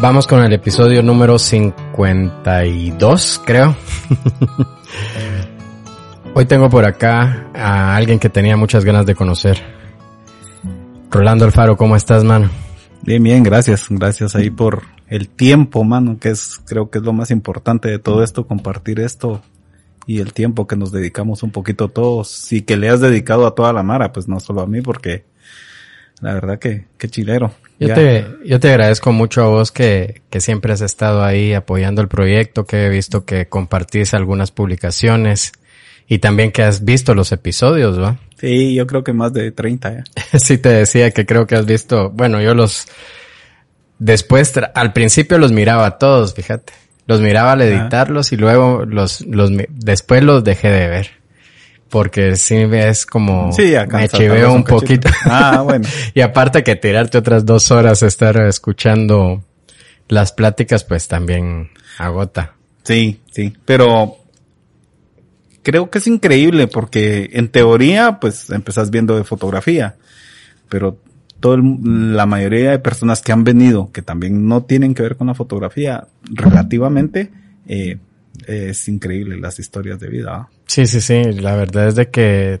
Vamos con el episodio número 52, creo. Hoy tengo por acá a alguien que tenía muchas ganas de conocer. Rolando Alfaro, ¿cómo estás, mano? Bien, bien, gracias. Gracias ahí por el tiempo, mano, que es, creo que es lo más importante de todo esto, compartir esto y el tiempo que nos dedicamos un poquito todos y que le has dedicado a toda la Mara, pues no solo a mí, porque la verdad que, qué chilero. Yo te, yo te agradezco mucho a vos que, que siempre has estado ahí apoyando el proyecto, que he visto que compartís algunas publicaciones y también que has visto los episodios, ¿va? Sí, yo creo que más de 30 ya. sí, te decía que creo que has visto, bueno, yo los, después, al principio los miraba todos, fíjate. Los miraba al editarlos y luego los, los, después los dejé de ver. Porque sí es como, sí, me chiveo un, poquito. Ah, bueno. y aparte que tirarte otras dos horas estar escuchando las pláticas, pues también agota. Sí, sí. Pero creo que es increíble porque en teoría, pues empezás viendo de fotografía, pero todo la mayoría de personas que han venido, que también no tienen que ver con la fotografía, relativamente, eh, es increíble las historias de vida. Sí, sí, sí. La verdad es de que,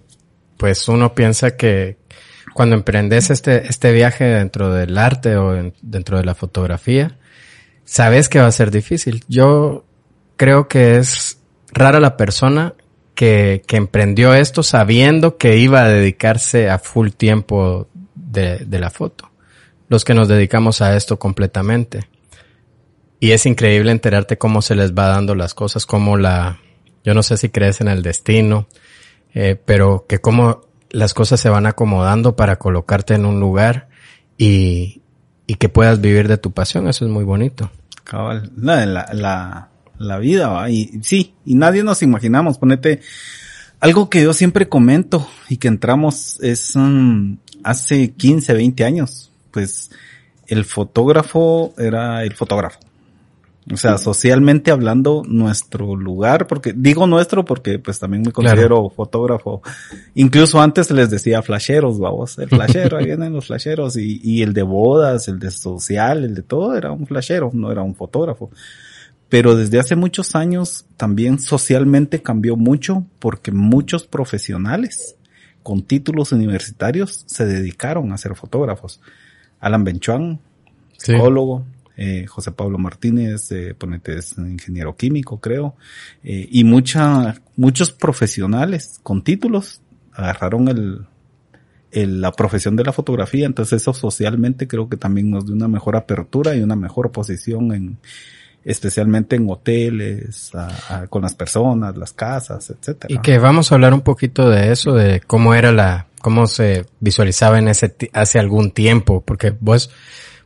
pues uno piensa que cuando emprendes este, este viaje dentro del arte o dentro de la fotografía, sabes que va a ser difícil. Yo creo que es rara la persona que, que emprendió esto sabiendo que iba a dedicarse a full tiempo de, de la foto. Los que nos dedicamos a esto completamente. Y es increíble enterarte cómo se les va dando las cosas, cómo la, yo no sé si crees en el destino, eh, pero que cómo las cosas se van acomodando para colocarte en un lugar y, y que puedas vivir de tu pasión, eso es muy bonito. Cabal, la, la, la, vida, ¿va? y sí, y nadie nos imaginamos, ponete, algo que yo siempre comento y que entramos es um, hace 15, 20 años, pues el fotógrafo era el fotógrafo. O sea, socialmente hablando, nuestro lugar, porque digo nuestro porque pues también me considero fotógrafo. Incluso antes les decía flasheros, vamos, el flashero, ahí vienen los flasheros y, y el de bodas, el de social, el de todo era un flashero, no era un fotógrafo. Pero desde hace muchos años también socialmente cambió mucho porque muchos profesionales con títulos universitarios se dedicaron a ser fotógrafos. Alan Benchuan, psicólogo, eh, José Pablo Martínez, eh, es ingeniero químico, creo, eh, y mucha, muchos profesionales con títulos agarraron el, la profesión de la fotografía, entonces eso socialmente creo que también nos dio una mejor apertura y una mejor posición en, especialmente en hoteles, con las personas, las casas, etcétera. Y que vamos a hablar un poquito de eso, de cómo era la, cómo se visualizaba en ese, hace algún tiempo, porque vos,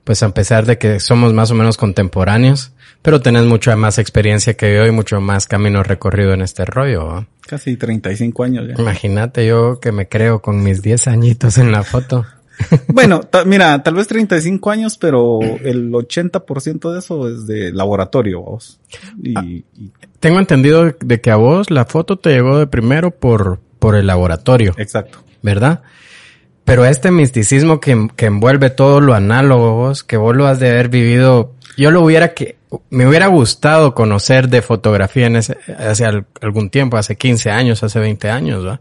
pues a pesar de que somos más o menos contemporáneos, pero tenés mucha más experiencia que yo y mucho más camino recorrido en este rollo. Casi 35 años ya. Imagínate yo que me creo con mis 10 añitos en la foto. bueno, mira, tal vez 35 años, pero el 80% de eso es de laboratorio, vos. Y, ah, y... Tengo entendido de que a vos la foto te llegó de primero por, por el laboratorio. Exacto. ¿Verdad? Pero este misticismo que, que envuelve todo lo análogo, que vos lo has de haber vivido, yo lo hubiera que, me hubiera gustado conocer de fotografía en ese, hace algún tiempo, hace 15 años, hace 20 años, ¿va?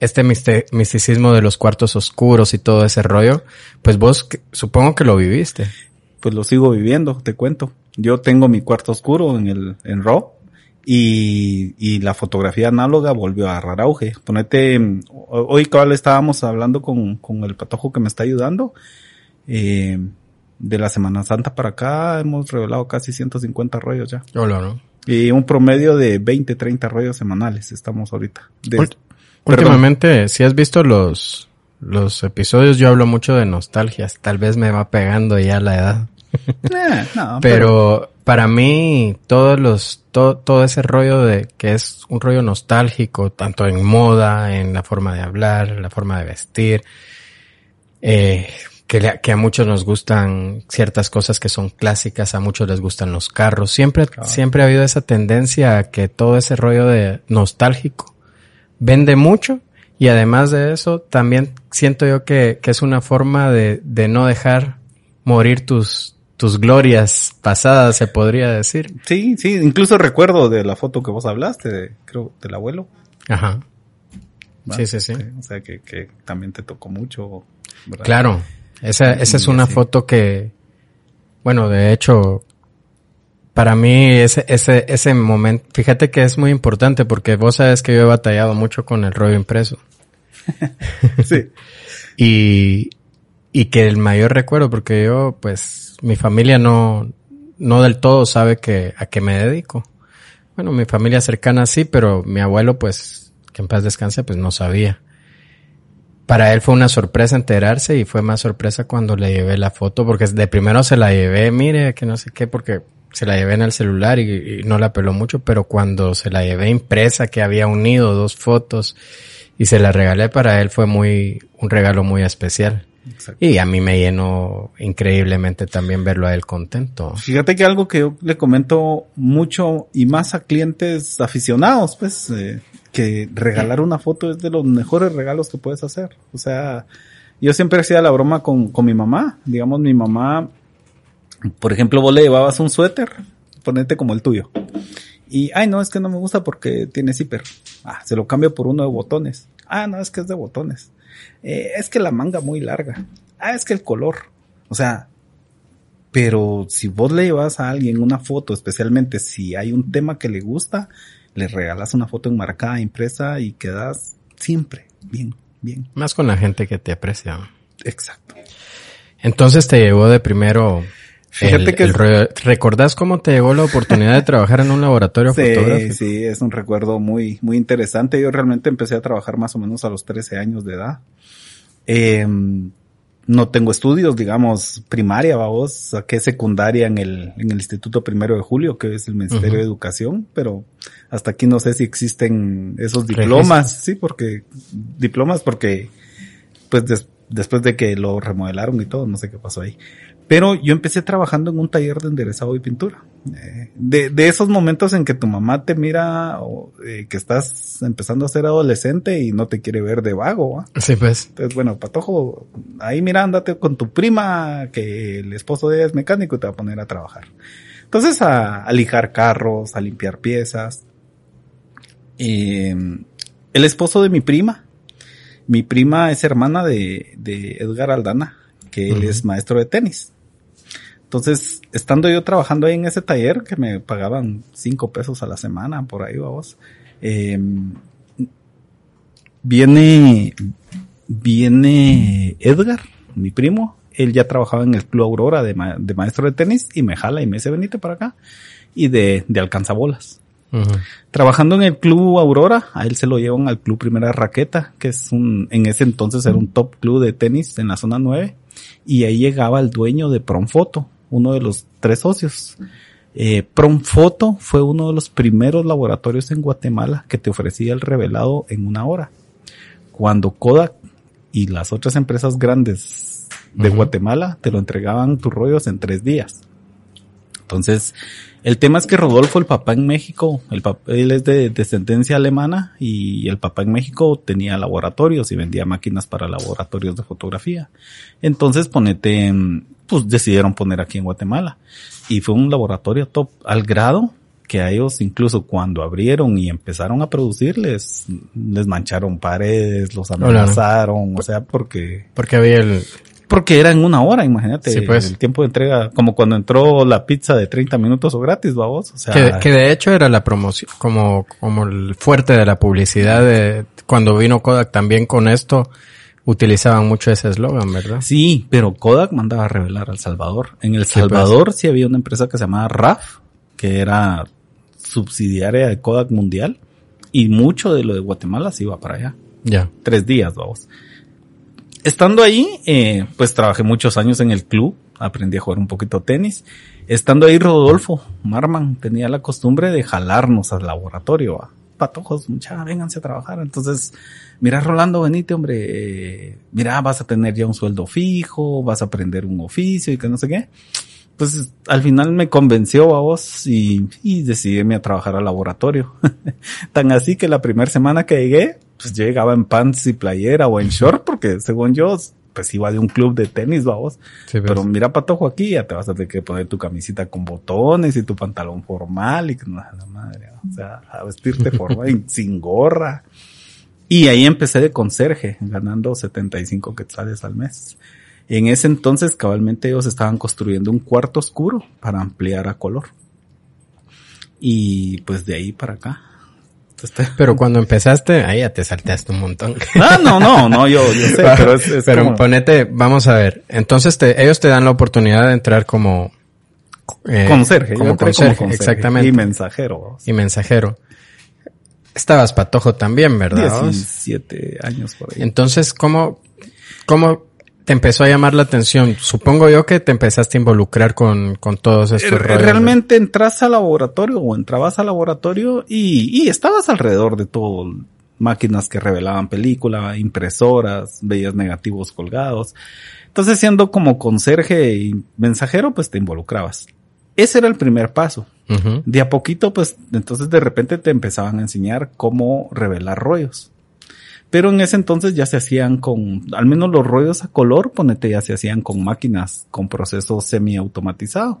Este misticismo de los cuartos oscuros y todo ese rollo, pues vos supongo que lo viviste. Pues lo sigo viviendo, te cuento. Yo tengo mi cuarto oscuro en el, en RAW y, y la fotografía análoga volvió a agarrar auge. Ponete, hoy cabal estábamos hablando con, con el patojo que me está ayudando. Eh, de la Semana Santa para acá hemos revelado casi 150 rollos ya. Hola, ¿no? Y un promedio de 20, 30 rollos semanales estamos ahorita. De, Últimamente, si has visto los, los episodios, yo hablo mucho de nostalgias. Tal vez me va pegando ya la edad. Eh, no, pero, pero, para mí, todos los, todo, todo ese rollo de que es un rollo nostálgico, tanto en moda, en la forma de hablar, en la forma de vestir, eh, que, que, a muchos nos gustan ciertas cosas que son clásicas, a muchos les gustan los carros. Siempre, siempre ha habido esa tendencia a que todo ese rollo de nostálgico vende mucho y además de eso también siento yo que, que es una forma de, de no dejar morir tus, tus glorias pasadas, se podría decir. Sí, sí, incluso recuerdo de la foto que vos hablaste, de, creo, del abuelo. Ajá. ¿va? Sí, sí, sí. O sea, que, que también te tocó mucho. ¿verdad? Claro, esa, esa es una foto que, bueno, de hecho, para mí ese, ese, ese momento, fíjate que es muy importante porque vos sabes que yo he batallado mucho con el rollo impreso. Sí. Y, y que el mayor recuerdo, porque yo, pues, mi familia no, no del todo sabe que, a qué me dedico. Bueno, mi familia cercana sí, pero mi abuelo, pues, que en paz descanse, pues no sabía. Para él fue una sorpresa enterarse y fue más sorpresa cuando le llevé la foto, porque de primero se la llevé, mire, que no sé qué, porque se la llevé en el celular y, y no la peló mucho, pero cuando se la llevé impresa, que había unido dos fotos y se la regalé para él, fue muy, un regalo muy especial. Exacto. Y a mí me llenó increíblemente también verlo a él contento. Fíjate que algo que yo le comento mucho y más a clientes aficionados, pues, eh, que regalar una foto es de los mejores regalos que puedes hacer. O sea, yo siempre hacía la broma con, con mi mamá. Digamos, mi mamá, por ejemplo, vos le llevabas un suéter, ponete como el tuyo. Y, ay, no, es que no me gusta porque tiene zipper. Ah, se lo cambio por uno de botones. Ah, no, es que es de botones. Eh, es que la manga muy larga. Ah, es que el color. O sea, pero si vos le llevas a alguien una foto, especialmente si hay un tema que le gusta, le regalas una foto enmarcada, impresa y quedas siempre bien, bien. Más con la gente que te aprecia. Exacto. Entonces te llegó de primero. Fíjate el- que el es- rollo- ¿Recordás cómo te llegó la oportunidad de trabajar en un laboratorio Sí, fotográfico? sí, es un recuerdo muy, muy interesante. Yo realmente empecé a trabajar más o menos a los 13 años de edad. Eh, no tengo estudios, digamos, primaria, vamos, saqué secundaria en el, en el Instituto Primero de Julio, que es el Ministerio de Educación, pero hasta aquí no sé si existen esos diplomas, sí, porque, diplomas porque, pues des- después de que lo remodelaron y todo, no sé qué pasó ahí. Pero yo empecé trabajando en un taller de enderezado y pintura. Eh, de, de esos momentos en que tu mamá te mira o, eh, que estás empezando a ser adolescente y no te quiere ver de vago. ¿va? Sí, pues. Entonces, bueno, Patojo, ahí mira, andate con tu prima, que el esposo de ella es mecánico y te va a poner a trabajar. Entonces, a, a lijar carros, a limpiar piezas. Y, el esposo de mi prima, mi prima es hermana de, de Edgar Aldana, que él es maestro de tenis. Entonces, estando yo trabajando ahí en ese taller, que me pagaban cinco pesos a la semana, por ahí vamos, eh, viene, viene Edgar, mi primo, él ya trabajaba en el Club Aurora de, ma- de maestro de tenis y me jala y me dice, venite para acá, y de, de alcanzabolas. Trabajando en el Club Aurora, a él se lo llevan al Club Primera Raqueta, que es un, en ese entonces era un top club de tenis en la zona 9, y ahí llegaba el dueño de Promfoto, uno de los tres socios. Eh, Promfoto fue uno de los primeros laboratorios en Guatemala que te ofrecía el revelado en una hora. Cuando Kodak y las otras empresas grandes de. Guatemala te lo entregaban tus rollos en tres días. Entonces, el tema es que Rodolfo, el papá en México, el papá, él es de descendencia alemana y el papá en México tenía laboratorios y vendía máquinas para laboratorios de fotografía. Entonces, ponete, pues decidieron poner aquí en Guatemala. Y fue un laboratorio top al grado que a ellos incluso cuando abrieron y empezaron a producir les, les mancharon paredes, los Hola. amenazaron, o sea, porque Porque había el... porque era en una hora, imagínate. Sí, pues. El tiempo de entrega, como cuando entró la pizza de 30 minutos o gratis, vamos. O sea, Que, que de hecho era la promoción, como, como el fuerte de la publicidad de cuando vino Kodak también con esto, utilizaban mucho ese eslogan, ¿verdad? sí, pero Kodak mandaba a revelar al Salvador. En El pues. Salvador sí había una empresa que se llamaba RAF, que era subsidiaria de Kodak Mundial, y mucho de lo de Guatemala se iba para allá. Ya. Tres días, vamos. Estando ahí, eh, pues trabajé muchos años en el club, aprendí a jugar un poquito tenis. Estando ahí, Rodolfo Marman tenía la costumbre de jalarnos al laboratorio. ¿va? Patojos, mucha, vénganse a trabajar. Entonces, mira, Rolando, venite, hombre. eh, mira, vas a tener ya un sueldo fijo, vas a aprender un oficio y que no sé qué. Pues al final me convenció a vos y, y decidí irme a trabajar al laboratorio. Tan así que la primera semana que llegué, pues yo llegaba en pants y playera o en short porque según yo pues iba de un club de tenis, vamos. Sí, pues. Pero mira, patojo, aquí ya te vas a tener que poner tu camisita con botones y tu pantalón formal y que no, la madre, o sea, a vestirte formal sin gorra. Y ahí empecé de conserje, ganando 75 quetzales al mes. En ese entonces, cabalmente, ellos estaban construyendo un cuarto oscuro para ampliar a color. Y pues de ahí para acá. Pero cuando empezaste, ahí ya te salteaste un montón. Ah, no, no, no, yo, yo sé, pero es, es Pero como- ponete, vamos a ver. Entonces te, ellos te dan la oportunidad de entrar como eh, conserje, yo como conserje, como conserje exactamente. Y mensajero, y mensajero. Estabas patojo también, ¿verdad? vos? 17 años por ahí. Entonces, ¿cómo, cómo te empezó a llamar la atención? Supongo yo que te empezaste a involucrar con, con todos estos Eh, rollos. Realmente entras al laboratorio o entrabas al laboratorio y, y estabas alrededor de todo. Máquinas que revelaban película, impresoras, veías negativos colgados. Entonces siendo como conserje y mensajero, pues te involucrabas. Ese era el primer paso. De a poquito, pues entonces de repente te empezaban a enseñar cómo revelar rollos. Pero en ese entonces ya se hacían con, al menos los rollos a color, ponete, ya se hacían con máquinas, con proceso semiautomatizado.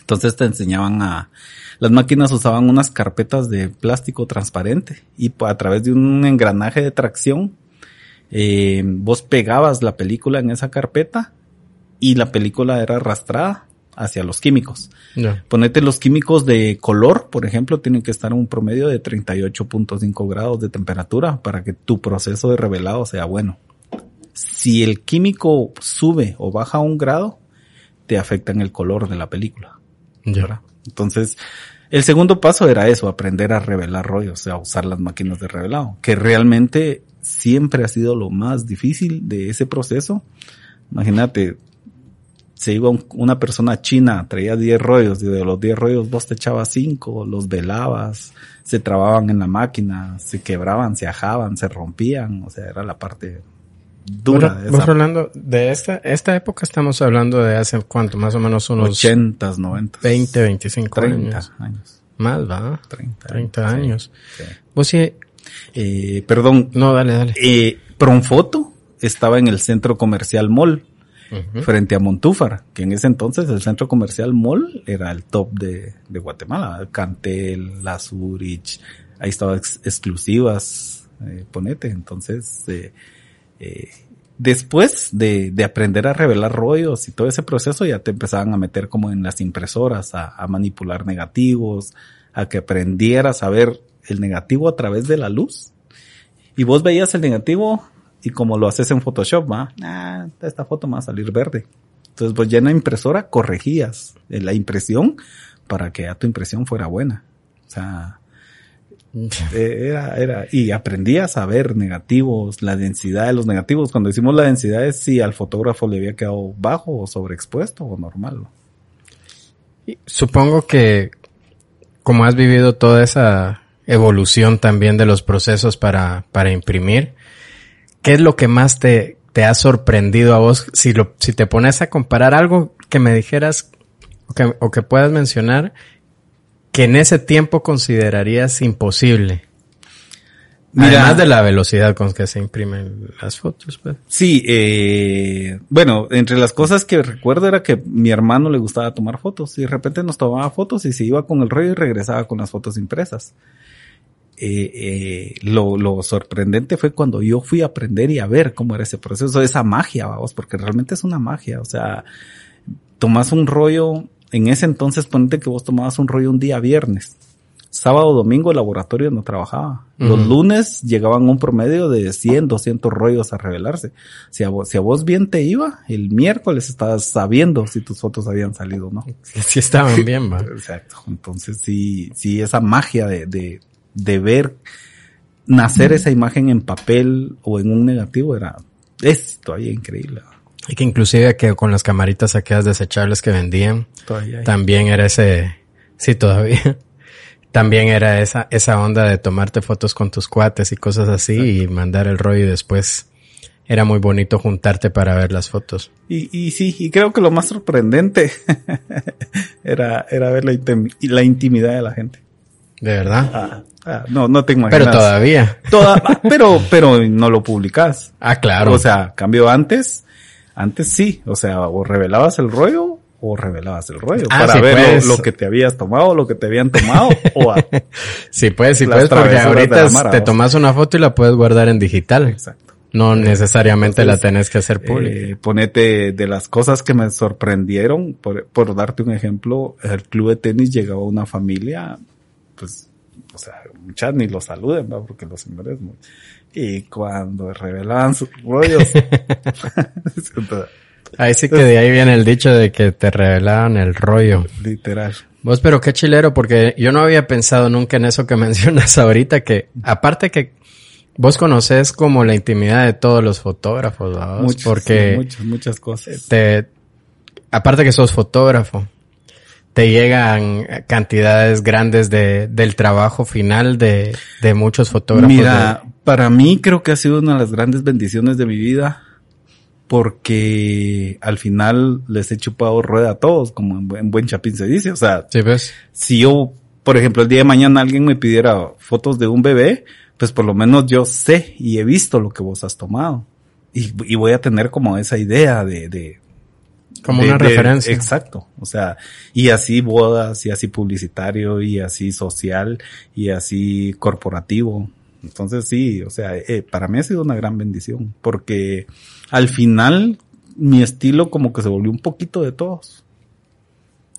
Entonces te enseñaban a, las máquinas usaban unas carpetas de plástico transparente y a través de un engranaje de tracción, eh, vos pegabas la película en esa carpeta y la película era arrastrada hacia los químicos. Ponete los químicos de color, por ejemplo, tienen que estar en un promedio de 38.5 grados de temperatura para que tu proceso de revelado sea bueno. Si el químico sube o baja un grado, te afecta en el color de la película. Ya. ¿verdad? Entonces, el segundo paso era eso, aprender a revelar rollos, o sea, usar las máquinas de revelado, que realmente siempre ha sido lo más difícil de ese proceso. Imagínate, se iba un- una persona china, traía 10 rollos, y de los 10 rollos vos te echabas 5, los velabas, se trababan en la máquina, se quebraban, se ajaban, se rompían, o sea, era la parte dura Vos- de vos, esa Rolando, de esta, esta época estamos hablando de hace cuánto, más o menos unos 80s, 90s, 20, 25 30 años. años. Más, va. 30, 30 sí, años. sí. Vos sí, Eh, perdón, no, dale, dale. eh, Pronfoto estaba en el centro comercial Mall, Frente a Montúfar, que en ese entonces el centro comercial Mall era el top de, de Guatemala. Cantel, La Zurich, ahí estaban ex- exclusivas, eh, ponete. Entonces, eh, eh, después de, de aprender a revelar rollos y todo ese proceso, ya te empezaban a meter como en las impresoras, a, a manipular negativos, a que aprendieras a ver el negativo a través de la luz. Y vos veías el negativo y como lo haces en Photoshop, va, ah, esta foto me va a salir verde. Entonces, pues ya en la impresora corregías eh, la impresión para que ya tu impresión fuera buena. O sea, eh, era, era, y aprendías a ver negativos, la densidad de los negativos. Cuando decimos la densidad es si al fotógrafo le había quedado bajo o sobreexpuesto o normal. Supongo que como has vivido toda esa evolución también de los procesos para, para imprimir, ¿qué es lo que más te, te ha sorprendido a vos? Si, lo, si te pones a comparar algo que me dijeras o que, o que puedas mencionar que en ese tiempo considerarías imposible. Mira- Además de la velocidad con que se imprimen las fotos, pues. Sí, eh, bueno, entre las cosas que recuerdo era que mi hermano le gustaba tomar fotos y de repente nos tomaba fotos y se iba con el rollo y regresaba con las fotos impresas. Eh, eh, lo, lo sorprendente fue cuando yo fui a aprender y a ver cómo era ese proceso, esa magia, vamos, porque realmente es una magia, o sea, tomas un rollo, en ese entonces ponete que vos tomabas un rollo un día viernes, sábado, domingo el laboratorio no trabajaba. Los lunes llegaban un promedio de 100, 200 rollos a revelarse. Si a, vos, si a vos bien te iba, el miércoles estabas sabiendo si tus fotos habían salido o no. Sí estaban bien, va. Exacto. Entonces sí, sí, esa magia de, de, de ver nacer esa imagen en papel o en un negativo era, es todavía increíble. Y que inclusive que con las camaritas aquellas desechables que vendían, también era ese, sí todavía, también era esa, esa onda de tomarte fotos con tus cuates y cosas así y mandar el rollo y después era muy bonito juntarte para ver las fotos. Y, y sí, y creo que lo más sorprendente era, era ver la, la intimidad de la gente. De verdad. Ah, sea, no, no te imaginas. Pero todavía. Toda, pero, pero no lo publicas. Ah, claro. O sea, cambio antes, antes sí, o sea, o revelabas el rollo o revelabas el rollo Ah, para sí, ver lo- pues. lo, que te habías tomado, lo que te habían tomado o a- sí puedes, sí puedes, porque ahorita Mara, te tomas una foto y la puedes guardar en digital. Exacto. No necesariamente la tenés que hacer pública. Eh, ponete de las cosas que me sorprendieron, por, por darte un ejemplo, el club de tenis llegaba una familia, pues, o sea, muchas ni lo saluden, ¿va? porque los señores muy... Y cuando revelaban sus rollos, Ahí sí que de ahí viene el dicho de que te revelaban el rollo. literal. Vos, pero qué chilero, porque yo no había pensado nunca en eso que mencionas ahorita, que aparte que vos conoces como la intimidad de todos los fotógrafos, porque sí, muchas, muchas cosas. te, aparte que sos fotógrafo, te llegan cantidades grandes de, del trabajo final de, de muchos fotógrafos. Mira, para mí creo que ha sido una de las grandes bendiciones de mi vida porque al final les he chupado rueda a todos, como en buen, en buen chapín se dice. O sea, ¿Sí ves? si yo, por ejemplo, el día de mañana alguien me pidiera fotos de un bebé, pues por lo menos yo sé y he visto lo que vos has tomado. Y, y voy a tener como esa idea de, de Como de- una de- referencia. Exacto. O sea, y así bodas, y así publicitario, y así social, y así corporativo. Entonces sí, o sea, eh, para mí ha sido una gran bendición, porque al final mi estilo como que se volvió un poquito de todos.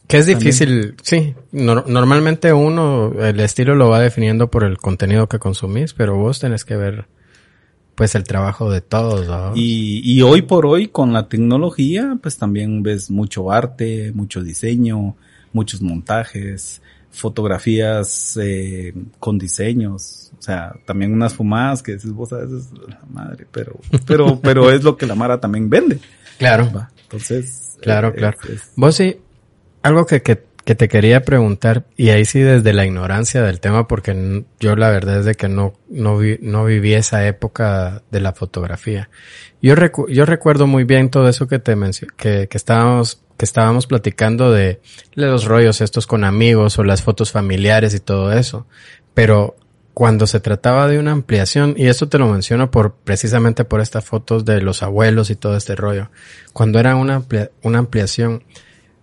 Que es difícil, sí. Nor- normalmente uno, el estilo lo va definiendo por el contenido que consumís, pero vos tenés que ver, pues, el trabajo de todos, ¿no? Y, y hoy por hoy con la tecnología, pues también ves mucho arte, mucho diseño, muchos montajes, fotografías eh, con diseños, o sea, también unas fumadas que dices vos a veces, la madre, pero, pero, pero es lo que la Mara también vende. Claro, ¿va? Entonces, claro, eh, claro. es- es- Vos sí, algo que, que, que te quería preguntar, y ahí sí desde la ignorancia del tema, porque yo la verdad es de que no, no, vi- no viví esa época de la fotografía. Yo, recu- yo recuerdo muy bien todo eso que te que, que estábamos, que estábamos platicando de, los rollos estos con amigos o las fotos familiares y todo eso. Pero cuando se trataba de una ampliación, y esto te lo menciono por, precisamente por estas fotos de los abuelos y todo este rollo, cuando era una, una ampliación,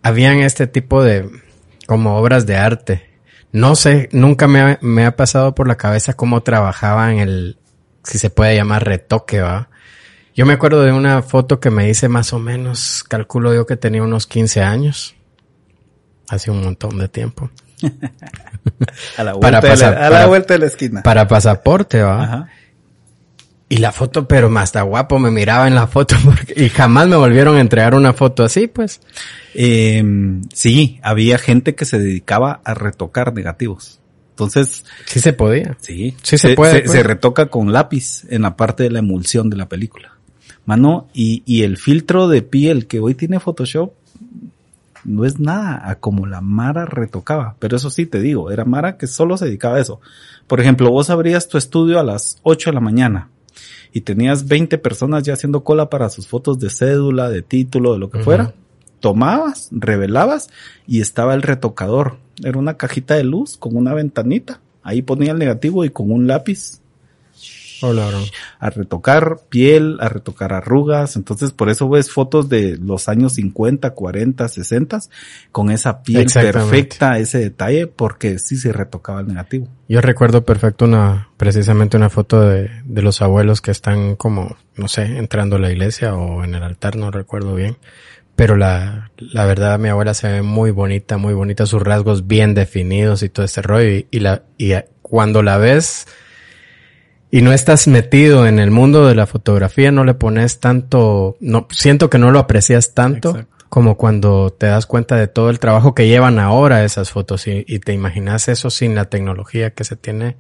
habían este tipo de, como obras de arte. No sé, nunca me ha, me ha pasado por la cabeza cómo trabajaba en el, si se puede llamar retoque, va. Yo me acuerdo de una foto que me hice más o menos, calculo yo que tenía unos 15 años. Hace un montón de tiempo. a la para vuelta, de, pasar- la, a la para- vuelta de la esquina. Para pasaporte, va. Ajá. Y la foto, pero más está guapo me miraba en la foto porque, y jamás me volvieron a entregar una foto así, pues. Eh, sí, había gente que se dedicaba a retocar negativos. Entonces, Sí se podía. Sí, Sí se puede, Se, pues. se retoca con lápiz en la parte de la emulsión de la película. Mano, y, y el filtro de piel que hoy tiene Photoshop no es nada a como la Mara retocaba. Pero eso sí te digo, era Mara que solo se dedicaba a eso. Por ejemplo, vos abrías tu estudio a las 8 de la mañana y tenías 20 personas ya haciendo cola para sus fotos de cédula, de título, de lo que fuera. Tomabas, revelabas y estaba el retocador. Era una cajita de luz con una ventanita. Ahí ponía el negativo y con un lápiz Hola, bro. a retocar piel, a retocar arrugas. Entonces, por eso ves fotos de los años 50, 40, 60 con esa piel perfecta, ese detalle, porque sí se retocaba el negativo. Yo recuerdo perfecto una, precisamente una foto de, de los abuelos que están como, no sé, entrando a la iglesia o en el altar, no recuerdo bien. Pero la, la verdad, mi abuela se ve muy bonita, muy bonita, sus rasgos bien definidos y todo ese rollo. Y, y la, y cuando la ves y no estás metido en el mundo de la fotografía, no le pones tanto, no, siento que no lo aprecias tanto Exacto. como cuando te das cuenta de todo el trabajo que llevan ahora esas fotos y, y te imaginas eso sin la tecnología que se tiene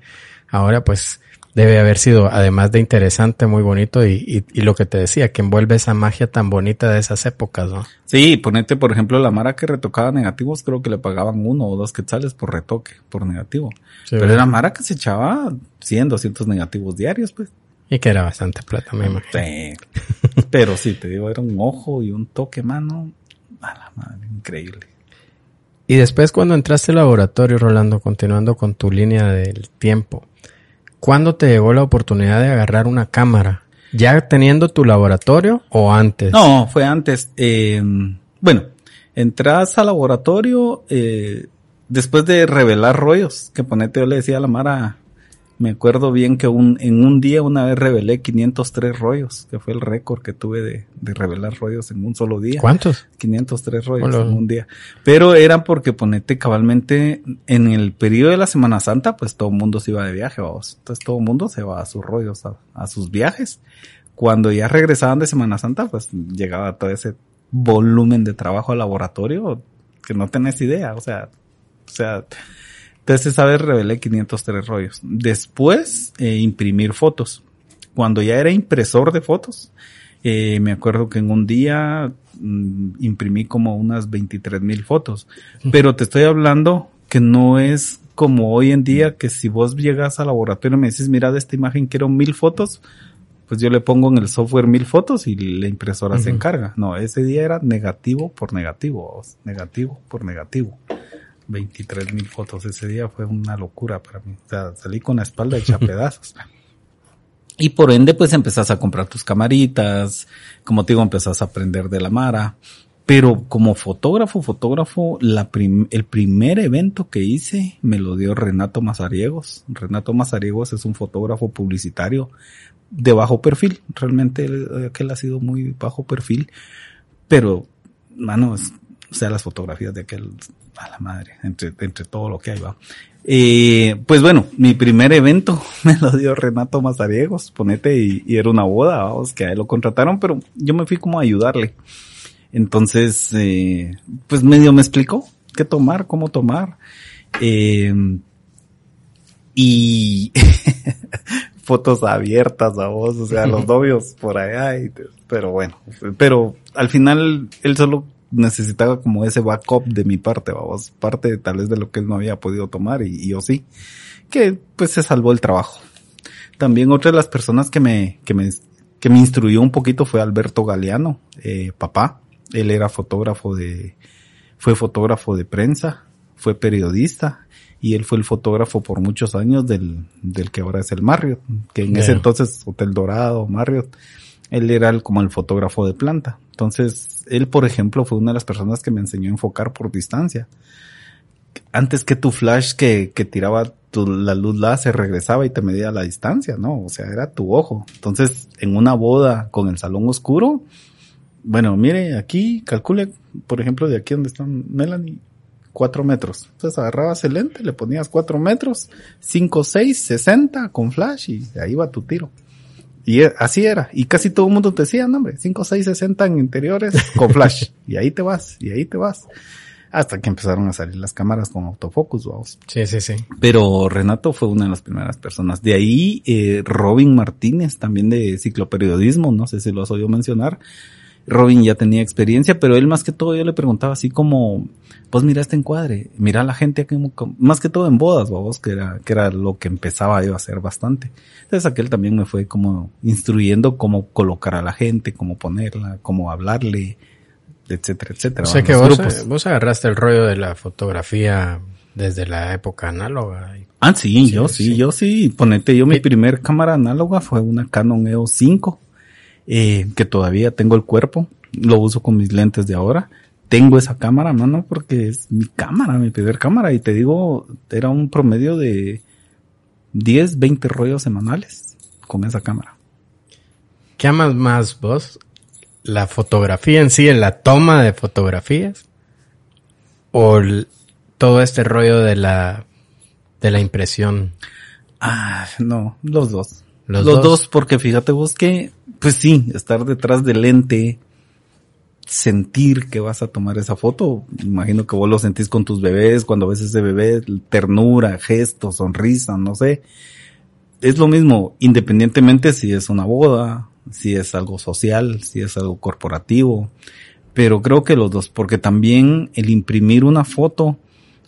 ahora, pues debe haber sido, además de interesante, muy bonito y, y, y lo que te decía, que envuelve esa magia tan bonita de esas épocas, ¿no? Sí, ponete, por ejemplo, la Mara que retocaba negativos, creo que le pagaban uno o dos quetzales por retoque, por negativo. Pero era Mara que se echaba 100, 200 negativos diarios, pues. Y que era bastante plata, me imagino. Sí. Pero sí, te digo, era un ojo y un toque, mano. A la madre, increíble. Y después cuando entraste al laboratorio, Rolando, continuando con tu línea del tiempo, ¿cuándo te llegó la oportunidad de agarrar una cámara? ¿Ya teniendo tu laboratorio o antes? No, fue antes. Eh, bueno, entras al laboratorio eh, después de revelar rollos, que ponete yo le decía a la Mara, me acuerdo bien que un, en un día una vez revelé 503 rollos, que fue el récord que tuve de, de revelar rollos en un solo día. ¿Cuántos? 503 rollos en un día. Pero era porque ponete cabalmente en el periodo de la Semana Santa, pues todo el mundo se iba de viaje, vamos. Entonces todo el mundo se va a sus rollos, a, a sus viajes. Cuando ya regresaban de Semana Santa, pues llegaba todo ese volumen de trabajo al laboratorio que no tenés idea, o sea, o sea, entonces esa vez revelé 503 rollos. Después, eh, imprimir fotos. Cuando ya era impresor de fotos, eh, me acuerdo que en un día mm, imprimí como unas 23 mil fotos. Pero te estoy hablando que no es como hoy en día que si vos llegas al laboratorio y me dices, mira de esta imagen quiero mil fotos, pues yo le pongo en el software mil fotos y la impresora se encarga. No, ese día era negativo por negativo, negativo por negativo. 23 mil fotos ese día fue una locura para mí. O sea, salí con la espalda hecha pedazos. Y por ende, pues empezás a comprar tus camaritas, como te digo, empezás a aprender de la Mara. Pero como fotógrafo, fotógrafo, la el primer evento que hice me lo dio Renato Mazariegos. Renato Mazariegos es un fotógrafo publicitario de bajo perfil. Realmente aquel ha sido muy bajo perfil. Pero, mano, o sea, las fotografías de aquel a la madre, entre, entre todo lo que hay, va. Eh, pues bueno, mi primer evento me lo dio Renato Mazariegos, ponete, y, era una boda, vamos, que a él lo contrataron, pero yo me fui como a ayudarle. Entonces, eh, pues medio me explicó qué tomar, cómo tomar. Eh, y fotos abiertas a vos, o sea, los novios por allá, y, pero bueno, pero al final él solo necesitaba como ese backup de mi parte, vamos, parte tal vez de lo que él no había podido tomar y, yo sí, que pues se salvó el trabajo. También otra de las personas que me, que me, que me instruyó un poquito fue Alberto Galeano, eh, papá. Él era fotógrafo de, fue fotógrafo de prensa, fue periodista y él fue el fotógrafo por muchos años del, del que ahora es el Marriott, que en ese entonces Hotel Dorado, Marriott, él era como el fotógrafo de planta. Entonces, él, por ejemplo, fue una de las personas que me enseñó a enfocar por distancia. Antes que tu flash que, que tiraba tu, la luz láser regresaba y te medía la distancia, ¿no? O sea, era tu ojo. Entonces, en una boda con el salón oscuro, bueno, mire, aquí calcule, por ejemplo, de aquí donde está Melanie, cuatro metros. Entonces agarrabas el lente, le ponías cuatro metros, cinco, seis, sesenta con flash y ahí va tu tiro. Y e, así era. Y casi todo el mundo te decía, no, hombre, 5, 6, 60 en interiores con flash. y ahí te vas, y ahí te vas. Hasta que empezaron a salir las cámaras con autofocus, vamos. Sí, sí, sí. Pero Renato fue una de las primeras personas. De ahí, eh, Robin Martínez, también de cicloperiodismo, no sé si lo has oído mencionar. Robin ya tenía experiencia, pero él más que todo yo le preguntaba así como, pues mira este encuadre, mira la gente aquí, más que todo en bodas, vamos, que era, que era lo que empezaba yo a hacer bastante. Entonces aquel también me fue como instruyendo cómo colocar a la gente, cómo ponerla, cómo hablarle, etcétera, etcétera. O sea que vos, eh, vos agarraste el rollo de la fotografía desde la época análoga. Ah, sí, yo sí, yo sí. Ponete, yo mi primer cámara análoga fue una Canon EOS 5 eh, que todavía tengo el cuerpo, lo uso con mis lentes de ahora. Tengo esa cámara, mano, porque es mi cámara, mi primer cámara. Y te digo, era un promedio de 10, 20 rollos semanales con esa cámara. ¿Qué amas más vos? ¿La fotografía en sí, en la toma de fotografías? ¿O todo este rollo de la, de la impresión? Ah, no, los dos. Los, dos? porque fíjate vos que, pues sí, estar detrás del lente, sentir que vas a tomar esa foto, imagino que vos lo sentís con tus bebés, cuando ves ese bebé, ternura, gesto, sonrisa, no sé. Es lo mismo, independientemente si es una boda, si es algo social, si es algo corporativo, pero creo que los dos, porque también el imprimir una foto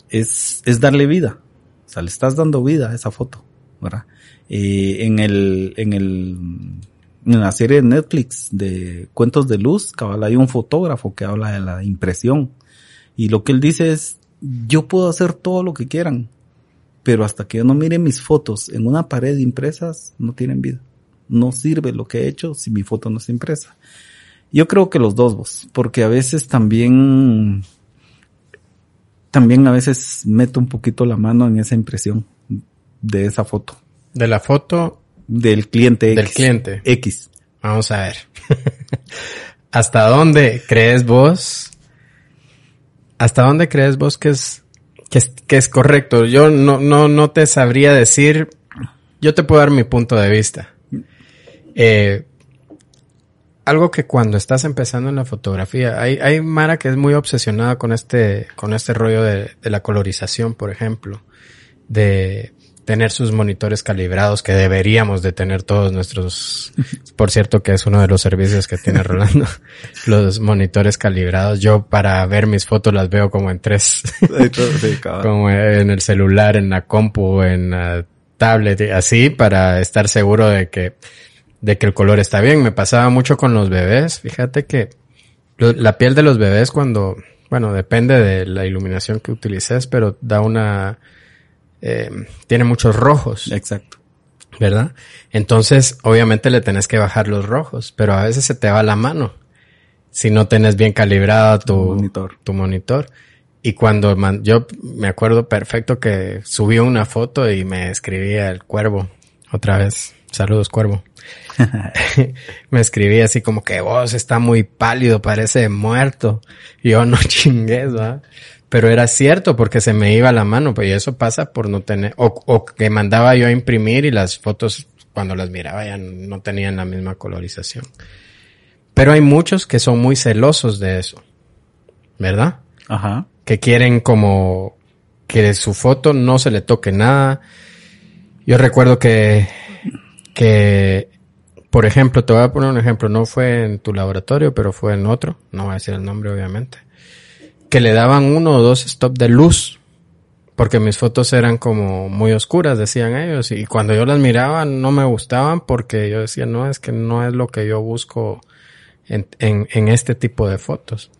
es, es darle vida. O sea, le estás dando vida a esa foto, ¿verdad? Eh, en el, en el, en la serie de Netflix de Cuentos de Luz, cabal, hay un fotógrafo que habla de la impresión. Y lo que él dice es, yo puedo hacer todo lo que quieran, pero hasta que yo no mire mis fotos en una pared impresas, no tienen vida. No sirve lo que he hecho si mi foto no está impresa. Yo creo que los dos vos, porque a veces también, también a veces meto un poquito la mano en esa impresión de esa foto. De la foto del cliente X. Del cliente. X. Vamos a ver. ¿Hasta dónde crees vos? ¿Hasta dónde crees vos que es, que es, que es correcto? Yo no, no, no te sabría decir, yo te puedo dar mi punto de vista. Eh, algo que cuando estás empezando en la fotografía, hay, hay Mara que es muy obsesionada con este, con este rollo de, de la colorización, por ejemplo, de tener sus monitores calibrados que deberíamos de tener todos nuestros, por cierto que es uno de los servicios que tiene Rolando, los monitores calibrados. Yo para ver mis fotos las veo como en tres, como en el celular, en la compu, en la tablet, así para estar seguro de que de que el color está bien. Me pasaba mucho con los bebés. Fíjate que la piel de los bebés cuando, bueno, depende de la iluminación que utilices, pero da una, eh, tiene muchos rojos. Exacto. ¿Verdad? Entonces, obviamente le tenés que bajar los rojos, pero a veces se te va la mano si no tenés bien calibrado tu monitor. Tu monitor. Y cuando yo me acuerdo perfecto que subí una foto y me escribía el cuervo otra vez. Saludos, cuervo. me escribía así como que vos está muy pálido, parece muerto. Y yo no chingues, ¿verdad? Pero era cierto porque se me iba la mano, pues y eso pasa por no tener, o, o que mandaba yo a imprimir y las fotos cuando las miraba ya no tenían la misma colorización. Pero hay muchos que son muy celosos de eso, ¿verdad? Ajá. Que quieren como que su foto no se le toque nada. Yo recuerdo que que, por ejemplo, te voy a poner un ejemplo, no fue en tu laboratorio, pero fue en otro, no voy a decir el nombre obviamente, que le daban uno o dos stop de luz, porque mis fotos eran como muy oscuras, decían ellos, y cuando yo las miraba no me gustaban porque yo decía, no, es que no es lo que yo busco en, en, en este tipo de fotos.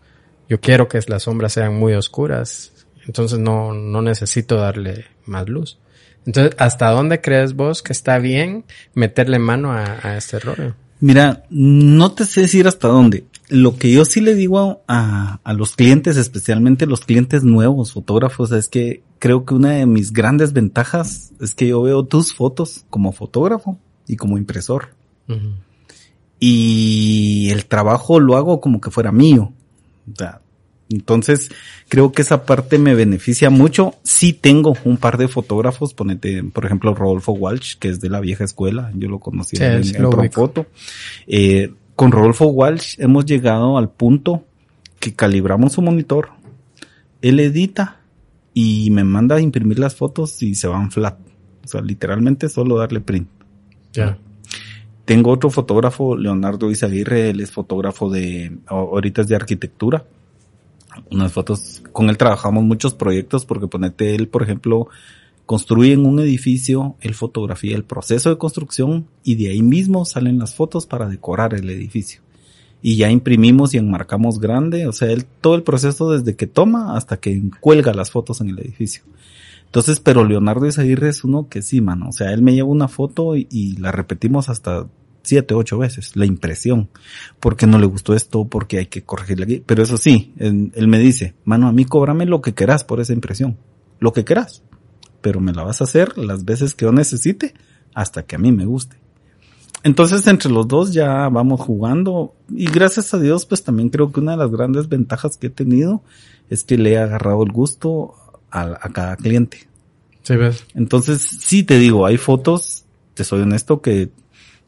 Yo quiero que las sombras sean muy oscuras, entonces no, no necesito darle más luz. Entonces, ¿hasta dónde crees vos que está bien meterle mano a, este rollo? Mira, no te sé decir hasta dónde. Lo que yo sí le digo a, a los clientes, especialmente los clientes nuevos, fotógrafos, es que creo que una de mis grandes ventajas es que yo veo tus fotos como fotógrafo y como impresor. Y el trabajo lo hago como que fuera mío. O sea, entonces, creo que esa parte me beneficia mucho. Sí tengo un par de fotógrafos, ponete, por ejemplo, Rodolfo Walsh, que es de la vieja escuela, yo lo conocí en, en foto. Eh, con Rodolfo Walsh hemos llegado al punto que calibramos su monitor, él edita y me manda a imprimir las fotos y se van flat. O sea, literalmente solo darle print. Ya. Tengo otro fotógrafo, Leonardo Izaguirre, él es fotógrafo de, ahorita es de arquitectura unas fotos, con él trabajamos muchos proyectos porque ponete él, por ejemplo, construye en un edificio, él fotografía el proceso de construcción y de ahí mismo salen las fotos para decorar el edificio. Y ya imprimimos y enmarcamos grande, o sea, él, todo el proceso desde que toma hasta que cuelga las fotos en el edificio. Entonces, pero Leonardo Isaguirre es uno que sí, mano. O sea, él me lleva una foto y, la repetimos hasta siete, ocho veces, la impresión, porque no le gustó esto, porque hay que corregirle aquí. Pero eso sí, él, me dice, mano, a mí cóbrame lo que querás por esa impresión, lo que querás, pero me la vas a hacer las veces que yo necesite hasta que a mí me guste. Entonces entre los dos ya vamos jugando y gracias a Dios pues también creo que una de las grandes ventajas que he tenido es que le he agarrado el gusto a, a cada cliente. Sí, ves. Entonces sí te digo, hay fotos, te soy honesto, que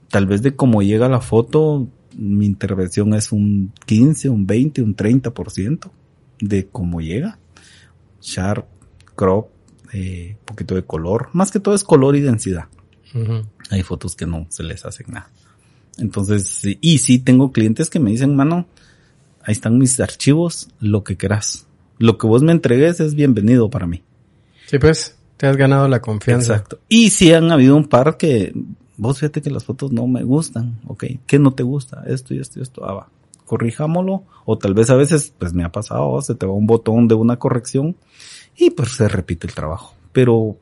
tal vez de cómo llega la foto, mi intervención es un 15, un 20, un 30% de cómo llega. Sharp, crop, eh, poquito de color. Más que todo es color y densidad. Hay fotos que no se les hacen nada. Entonces, y sí tengo clientes que me dicen, mano, ahí están mis archivos, lo que quieras. Lo que vos me entregues es bienvenido para mí. Sí, pues, te has ganado la confianza. Exacto. Y sí han habido un par que vos fíjate que las fotos no me gustan, ok, ¿qué no te gusta? Esto y esto y esto, ah, va, corrijámoslo, o tal vez a veces, pues me ha pasado, se te va un botón de una corrección y pues se repite el trabajo. Pero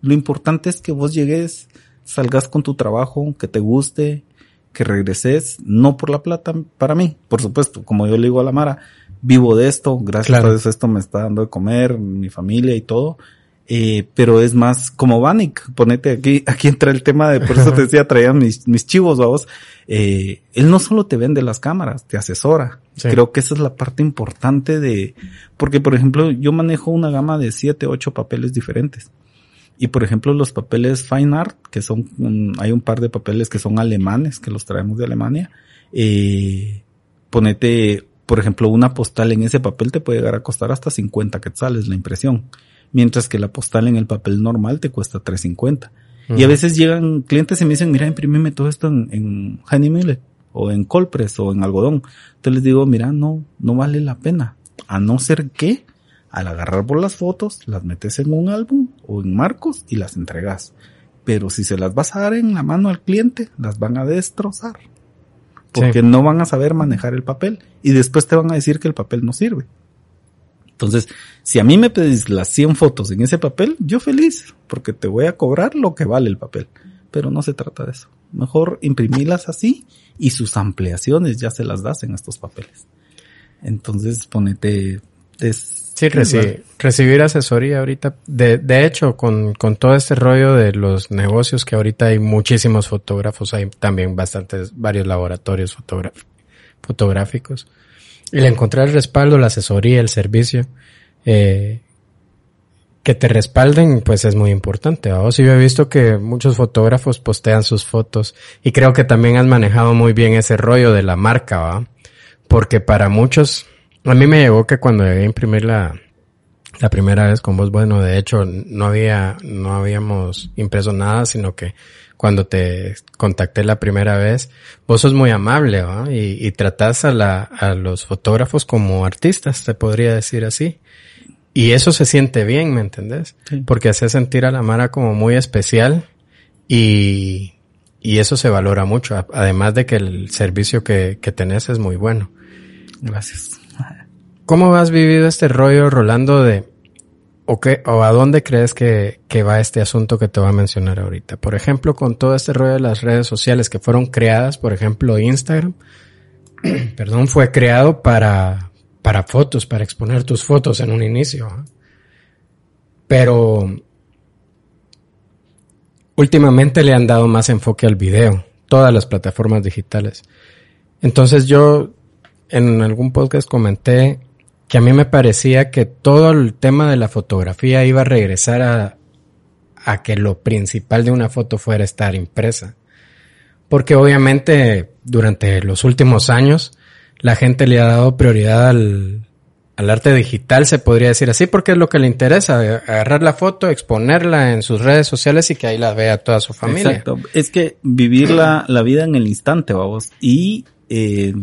lo importante es que vos llegues, salgas con tu trabajo, que te guste, que regreses, no por la plata para mí, por supuesto, como yo le digo a la Mara, vivo de esto, gracias a Dios esto me está dando de comer, mi familia y todo, eh, pero es más como Vanik, ponete aquí, aquí entra el tema de, por eso te decía, traía mis, mis chivos, vamos, eh, él no solo te vende las cámaras, te asesora. Creo que esa es la parte importante de, porque por ejemplo, yo manejo una gama de siete, ocho papeles diferentes. Y por ejemplo, los papeles Fine Art, que son, hay un par de papeles que son alemanes, que los traemos de Alemania, eh, ponete, por ejemplo, una postal en ese papel te puede llegar a costar hasta 50 quetzales la impresión, mientras que la postal en el papel normal te cuesta 350. Y a veces llegan clientes y me dicen, mira, imprimime todo esto en, en Honey Millet, o en Colpress, o en algodón. Entonces les digo, mira, no, no vale la pena. A no ser que al agarrar por las fotos, las metes en un álbum o en marcos y las entregas. Pero si se las vas a dar en la mano al cliente, las van a destrozar. Porque no van a saber manejar el papel y después te van a decir que el papel no sirve. Entonces, si a mí me pedís las 100 fotos en ese papel, yo feliz, porque te voy a cobrar lo que vale el papel. Pero no se trata de eso. Mejor imprimirlas así y sus ampliaciones ya se las das en estos papeles. Entonces, ponete, Sí, recibir asesoría ahorita. De, de hecho, con, con todo este rollo de los negocios que ahorita hay muchísimos fotógrafos, hay también bastantes, varios laboratorios fotográficos. Y el encontrar el respaldo, la asesoría, el servicio, eh, que te respalden, pues es muy importante. O sí, yo he visto que muchos fotógrafos postean sus fotos y creo que también has manejado muy bien ese rollo de la marca, ¿va? Porque para muchos, a mí me llegó que cuando llegué a imprimir la, la primera vez con vos, bueno, de hecho no había, no habíamos impreso nada, sino que cuando te contacté la primera vez, vos sos muy amable, ¿va? Y, y tratás a la, a los fotógrafos como artistas, te podría decir así. Y eso se siente bien, ¿me entendés? Porque hace sentir a la Mara como muy especial y, y eso se valora mucho, además de que el servicio que, que tenés es muy bueno. Gracias. ¿Cómo has vivido este rollo, Rolando, de o, qué, o a dónde crees que, que va este asunto que te voy a mencionar ahorita? Por ejemplo, con todo este rollo de las redes sociales que fueron creadas, por ejemplo, Instagram, perdón, fue creado para, para fotos, para exponer tus fotos en un inicio. Pero últimamente le han dado más enfoque al video, todas las plataformas digitales. Entonces yo en algún podcast comenté que a mí me parecía que todo el tema de la fotografía iba a regresar a, a que lo principal de una foto fuera estar impresa. Porque obviamente durante los últimos años la gente le ha dado prioridad al, al arte digital, se podría decir así, porque es lo que le interesa, agarrar la foto, exponerla en sus redes sociales y que ahí la vea toda su familia. Exacto. Es que vivir la, la vida en el instante, vamos, y eh,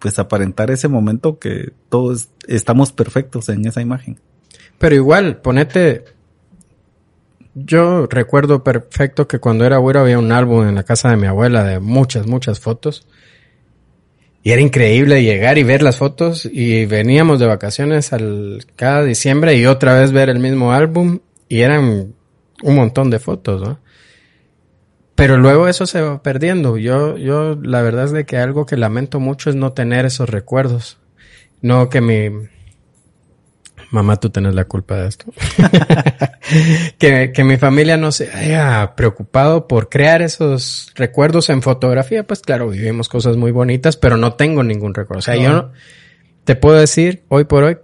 pues aparentar ese momento que todos estamos perfectos en esa imagen. Pero igual, ponete, yo recuerdo perfecto que cuando era güero había un álbum en la casa de mi abuela de muchas, muchas fotos. Y era increíble llegar y ver las fotos y veníamos de vacaciones al, cada diciembre y otra vez ver el mismo álbum y eran un montón de fotos, ¿no? Pero luego eso se va perdiendo. Yo, yo, la verdad es de que algo que lamento mucho es no tener esos recuerdos. No que mi, mamá, tú tenés la culpa de esto. que, que mi familia no se haya preocupado por crear esos recuerdos en fotografía. Pues claro, vivimos cosas muy bonitas, pero no tengo ningún recuerdo. O sea, yo te puedo decir hoy por hoy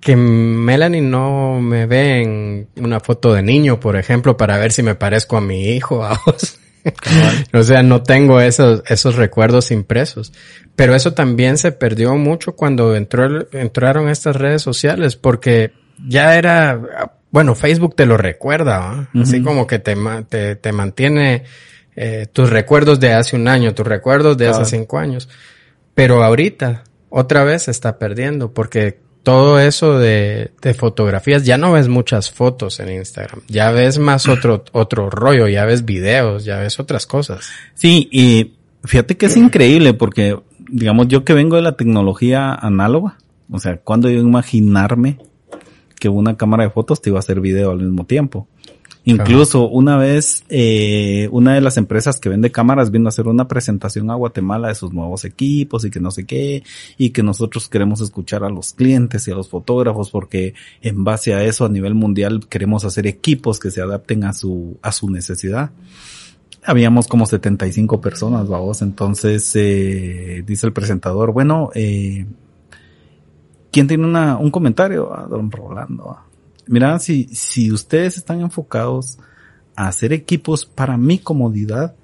que Melanie no me ve en una foto de niño, por ejemplo, para ver si me parezco a mi hijo. A vos. o sea, no tengo esos, esos recuerdos impresos. Pero eso también se perdió mucho cuando entró, entraron estas redes sociales, porque ya era, bueno, Facebook te lo recuerda, así como que te, te, te mantiene eh, tus recuerdos de hace un año, tus recuerdos de hace cinco años. Pero ahorita, otra vez se está perdiendo, porque todo eso de, de, fotografías, ya no ves muchas fotos en Instagram, ya ves más otro, otro rollo, ya ves videos, ya ves otras cosas. Sí, y fíjate que es increíble porque, digamos, yo que vengo de la tecnología análoga, o sea, cuando yo imaginarme que una cámara de fotos te iba a hacer video al mismo tiempo. Incluso una vez, eh, una de las empresas que vende cámaras vino a hacer una presentación a Guatemala de sus nuevos equipos y que no sé qué, y que nosotros queremos escuchar a los clientes y a los fotógrafos porque en base a eso a nivel mundial queremos hacer equipos que se adapten a su, a su necesidad. Habíamos como 75 personas, vamos, entonces eh, dice el presentador, bueno, eh, ¿quién tiene una, un comentario? A don Rolando. Mira, si, si ustedes están enfocados a hacer equipos para mi comodidad,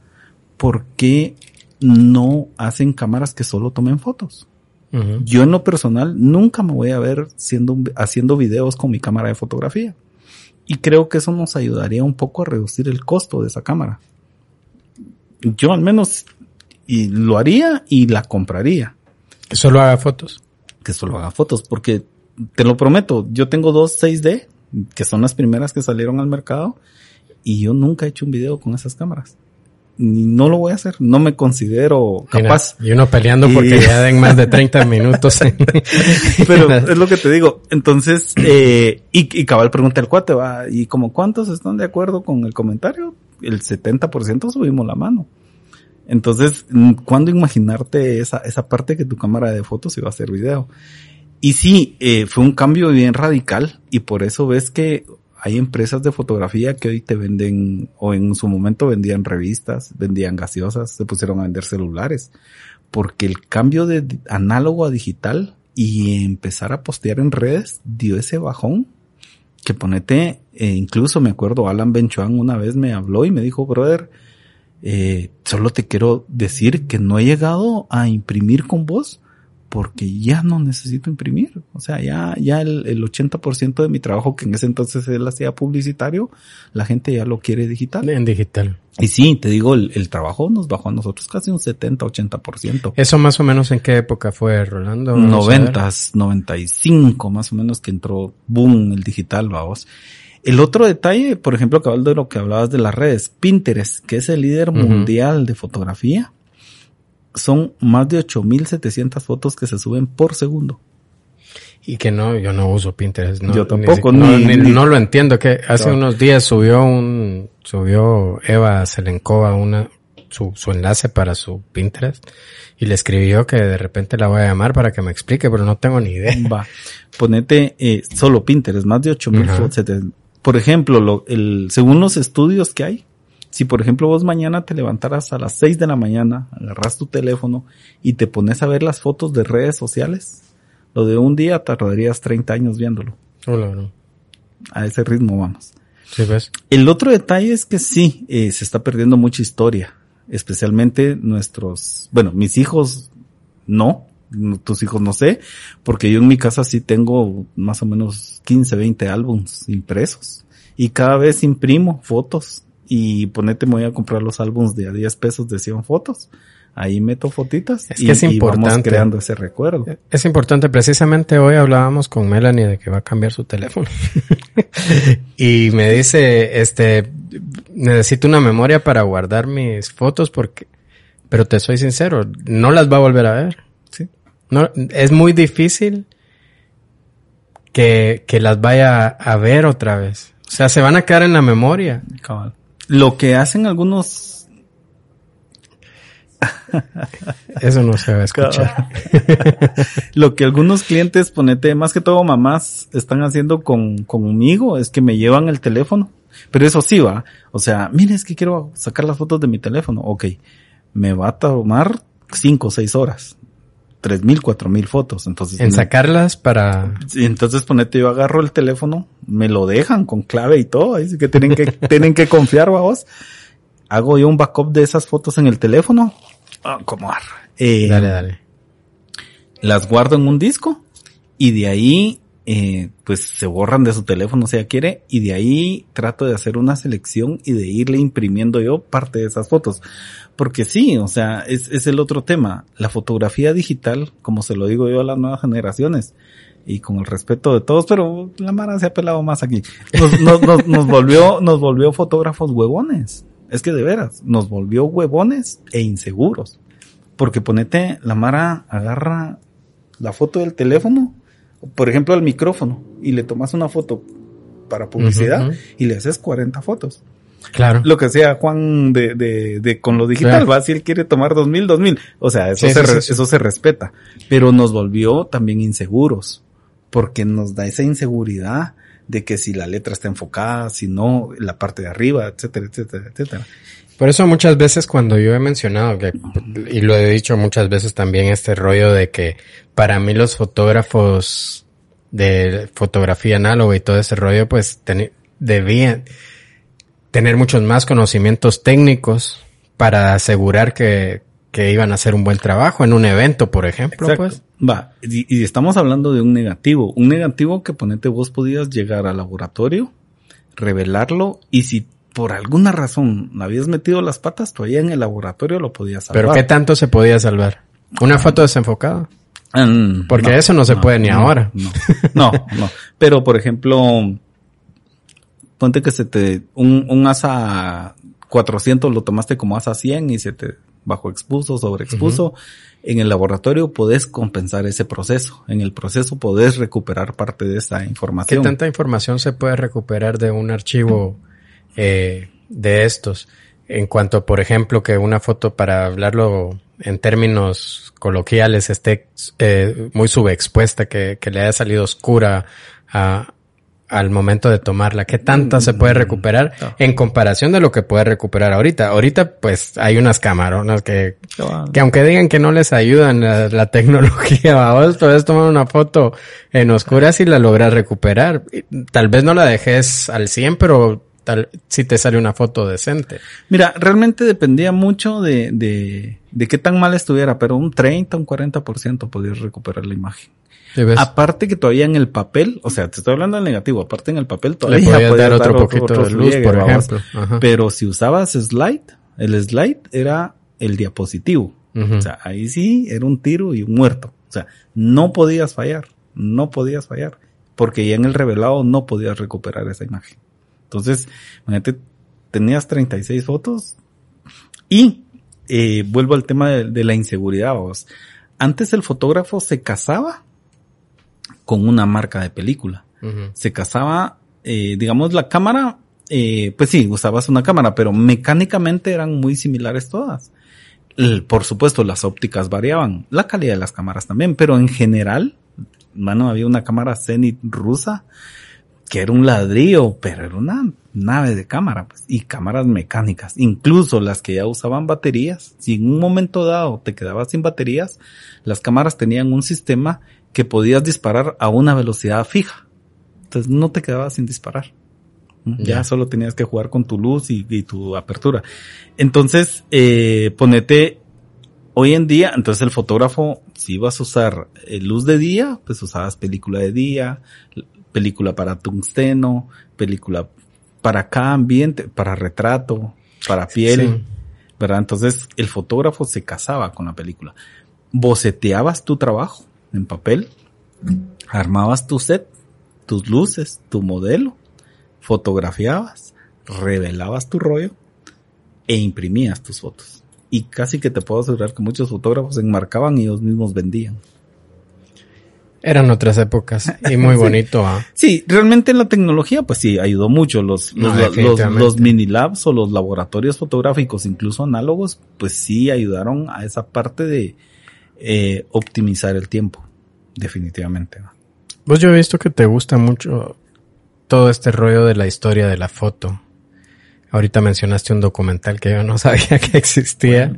¿por qué no hacen cámaras que solo tomen fotos? Yo en lo personal nunca me voy a ver siendo, haciendo videos con mi cámara de fotografía. Y creo que eso nos ayudaría un poco a reducir el costo de esa cámara. Yo al menos y lo haría y la compraría. Que solo haga fotos. Que solo haga fotos, porque te lo prometo, yo tengo dos 6D, que son las primeras que salieron al mercado, y yo nunca he hecho un video con esas cámaras. Ni no lo voy a hacer, no me considero capaz. y uno peleando porque ya den más de 30 minutos. Pero es lo que te digo. Entonces, eh, y, y cabal pregunta el cuate, va, ¿y como cuántos están de acuerdo con el comentario? El 70% subimos la mano. Entonces, ¿cuándo imaginarte esa, esa parte que tu cámara de fotos iba a hacer video? Y sí, eh, fue un cambio bien radical y por eso ves que hay empresas de fotografía que hoy te venden, o en su momento vendían revistas, vendían gaseosas, se pusieron a vender celulares, porque el cambio de análogo a digital y empezar a postear en redes dio ese bajón que ponete, eh, incluso me acuerdo Alan Benchuan una vez me habló y me dijo, brother, eh, solo te quiero decir que no he llegado a imprimir con vos porque ya no necesito imprimir. O sea, ya, ya el, el 80% de mi trabajo, que en ese entonces él hacía publicitario, la gente ya lo quiere digital. En digital. Y sí, te digo, el, el trabajo nos bajó a nosotros casi un 70, 80%. ¿Eso más o menos en qué época fue, Rolando? 90, 95 más o menos que entró boom el digital, vamos. El otro detalle, por ejemplo, cabal de lo que hablabas de las redes, Pinterest, que es el líder mundial de fotografía, son más de 8700 fotos que se suben por segundo. Y que no, yo no uso Pinterest. No, yo tampoco, ni, no, lo entiendo. Que hace unos días subió un, subió Eva Selenkova una, su, su enlace para su Pinterest y le escribió que de repente la voy a llamar para que me explique, pero no tengo ni idea. Va, ponete eh, solo Pinterest, más de 8000 fotos. Por ejemplo, lo, el, según los estudios que hay, si por ejemplo vos mañana te levantaras a las 6 de la mañana, agarras tu teléfono y te pones a ver las fotos de redes sociales, lo de un día tardarías 30 años viéndolo. Hola. A ese ritmo vamos. Sí, ves. El otro detalle es que sí, eh, se está perdiendo mucha historia, especialmente nuestros, bueno, mis hijos no, tus hijos no sé, porque yo en mi casa sí tengo más o menos 15, 20 álbums impresos y cada vez imprimo fotos y ponete, me voy a comprar los álbumes de a 10 pesos de 100 fotos. Ahí meto fotitas es y, que es importante. vamos creando ese recuerdo. Es importante. Precisamente hoy hablábamos con Melanie de que va a cambiar su teléfono. y me dice, este, necesito una memoria para guardar mis fotos porque, pero te soy sincero, no las va a volver a ver. Sí. No, es muy difícil que, que las vaya a ver otra vez. O sea, se van a quedar en la memoria. Cabal. Lo que hacen algunos... Eso no se va a escuchar. Lo que algunos clientes, ponete, más que todo mamás, están haciendo con, conmigo es que me llevan el teléfono. Pero eso sí va. O sea, mire, es que quiero sacar las fotos de mi teléfono. Ok. Me va a tomar cinco o seis horas tres mil, cuatro mil fotos. Entonces, en sacarlas para. entonces ponete, yo agarro el teléfono, me lo dejan con clave y todo, así que tienen que, tienen que confiar, vamos. Hago yo un backup de esas fotos en el teléfono. Ah, como eh, dale, dale. Las guardo en un disco y de ahí, eh, pues se borran de su teléfono si ella quiere y de ahí trato de hacer una selección y de irle imprimiendo yo parte de esas fotos. Porque sí, o sea, es, es el otro tema. La fotografía digital, como se lo digo yo a las nuevas generaciones, y con el respeto de todos, pero la Mara se ha pelado más aquí. Nos, nos, nos, nos, volvió, nos volvió fotógrafos huevones. Es que de veras, nos volvió huevones e inseguros. Porque ponete, la Mara agarra la foto del teléfono, por ejemplo, el micrófono y le tomas una foto para publicidad y le haces 40 fotos. Claro. Lo que sea Juan de, de, de con lo digital, va, si él quiere tomar 2000, 2000. O sea, eso, se, eso se respeta. Pero nos volvió también inseguros, porque nos da esa inseguridad de que si la letra está enfocada, si no, la parte de arriba, etcétera, etcétera, etcétera. Por eso muchas veces cuando yo he mencionado que, y lo he dicho muchas veces también este rollo de que para mí los fotógrafos de fotografía análoga y todo ese rollo pues debían tener muchos más conocimientos técnicos para asegurar que, que iban a hacer un buen trabajo en un evento, por ejemplo, pues. Va, y, estamos hablando de un negativo, un negativo que ponete vos podías llegar al laboratorio, revelarlo y si por alguna razón habías metido las patas, todavía en el laboratorio lo podías salvar. Pero ¿qué tanto se podía salvar? ¿Una foto desenfocada? Mm, Porque eso no se puede ni ahora. No, no, Pero, por ejemplo, ponte que se te, un, un asa 400 lo tomaste como asa 100 y se te bajo expuso, sobre expuso. En el laboratorio podés compensar ese proceso. En el proceso podés recuperar parte de esa información. ¿Qué tanta información se puede recuperar de un archivo eh, de estos. En cuanto, por ejemplo, que una foto, para hablarlo en términos coloquiales, esté eh, muy subexpuesta, que, que, le haya salido oscura a, al momento de tomarla. ¿Qué tanta se puede recuperar en comparación de lo que puede recuperar ahorita? Ahorita, pues, hay unas camaronas que, que aunque digan que no les ayudan la, tecnología, vos puedes tomar una foto en oscuras y la logras recuperar. Tal vez no la dejes al 100, pero si te sale una foto decente. Mira, realmente dependía mucho de, de, de qué tan mal estuviera, pero un 30, un 40% podías recuperar la imagen. Aparte que todavía en el papel, o sea, te estoy hablando del negativo, aparte en el papel todavía podías dar otro poquito de luz, por ejemplo. Pero si usabas slide, el slide era el diapositivo. O sea, ahí sí era un tiro y un muerto. O sea, no podías fallar, no podías fallar, porque ya en el revelado no podías recuperar esa imagen. Entonces, imagínate, tenías 36 fotos y eh, vuelvo al tema de, la inseguridad. Vos. Antes el fotógrafo se casaba con una marca de película. Se casaba, eh, digamos, la cámara, eh, pues sí, usabas una cámara, pero mecánicamente eran muy similares todas. por supuesto, las ópticas variaban, la calidad de las cámaras también, pero en general, mano, había una cámara Zenith rusa que era un ladrillo, pero era una nave de cámara pues, y cámaras mecánicas, incluso las que ya usaban baterías. Si en un momento dado te quedabas sin baterías, las cámaras tenían un sistema que podías disparar a una velocidad fija. Entonces no te quedabas sin disparar. Ya solo tenías que jugar con tu luz y, tu apertura. Entonces, eh, ponete hoy en día, entonces el fotógrafo, si ibas a usar eh, luz de día, pues usabas película de día, película para tungsteno, película para cada ambiente, para retrato, para piel, ¿verdad? Entonces el fotógrafo se casaba con la película. Boceteabas tu trabajo en papel, armabas tu set, tus luces, tu modelo, fotografiabas, revelabas tu rollo e imprimías tus fotos. Y casi que te puedo asegurar que muchos fotógrafos enmarcaban y ellos mismos vendían. Eran otras épocas y muy bonito. ¿ah? Sí, realmente la tecnología pues sí ayudó mucho. Los, los, mini labs o los laboratorios fotográficos, incluso análogos, pues sí ayudaron a esa parte de eh, optimizar el tiempo, definitivamente. Vos yo he visto que te gusta mucho todo este rollo de la historia de la foto. Ahorita mencionaste un documental que yo no sabía que existía,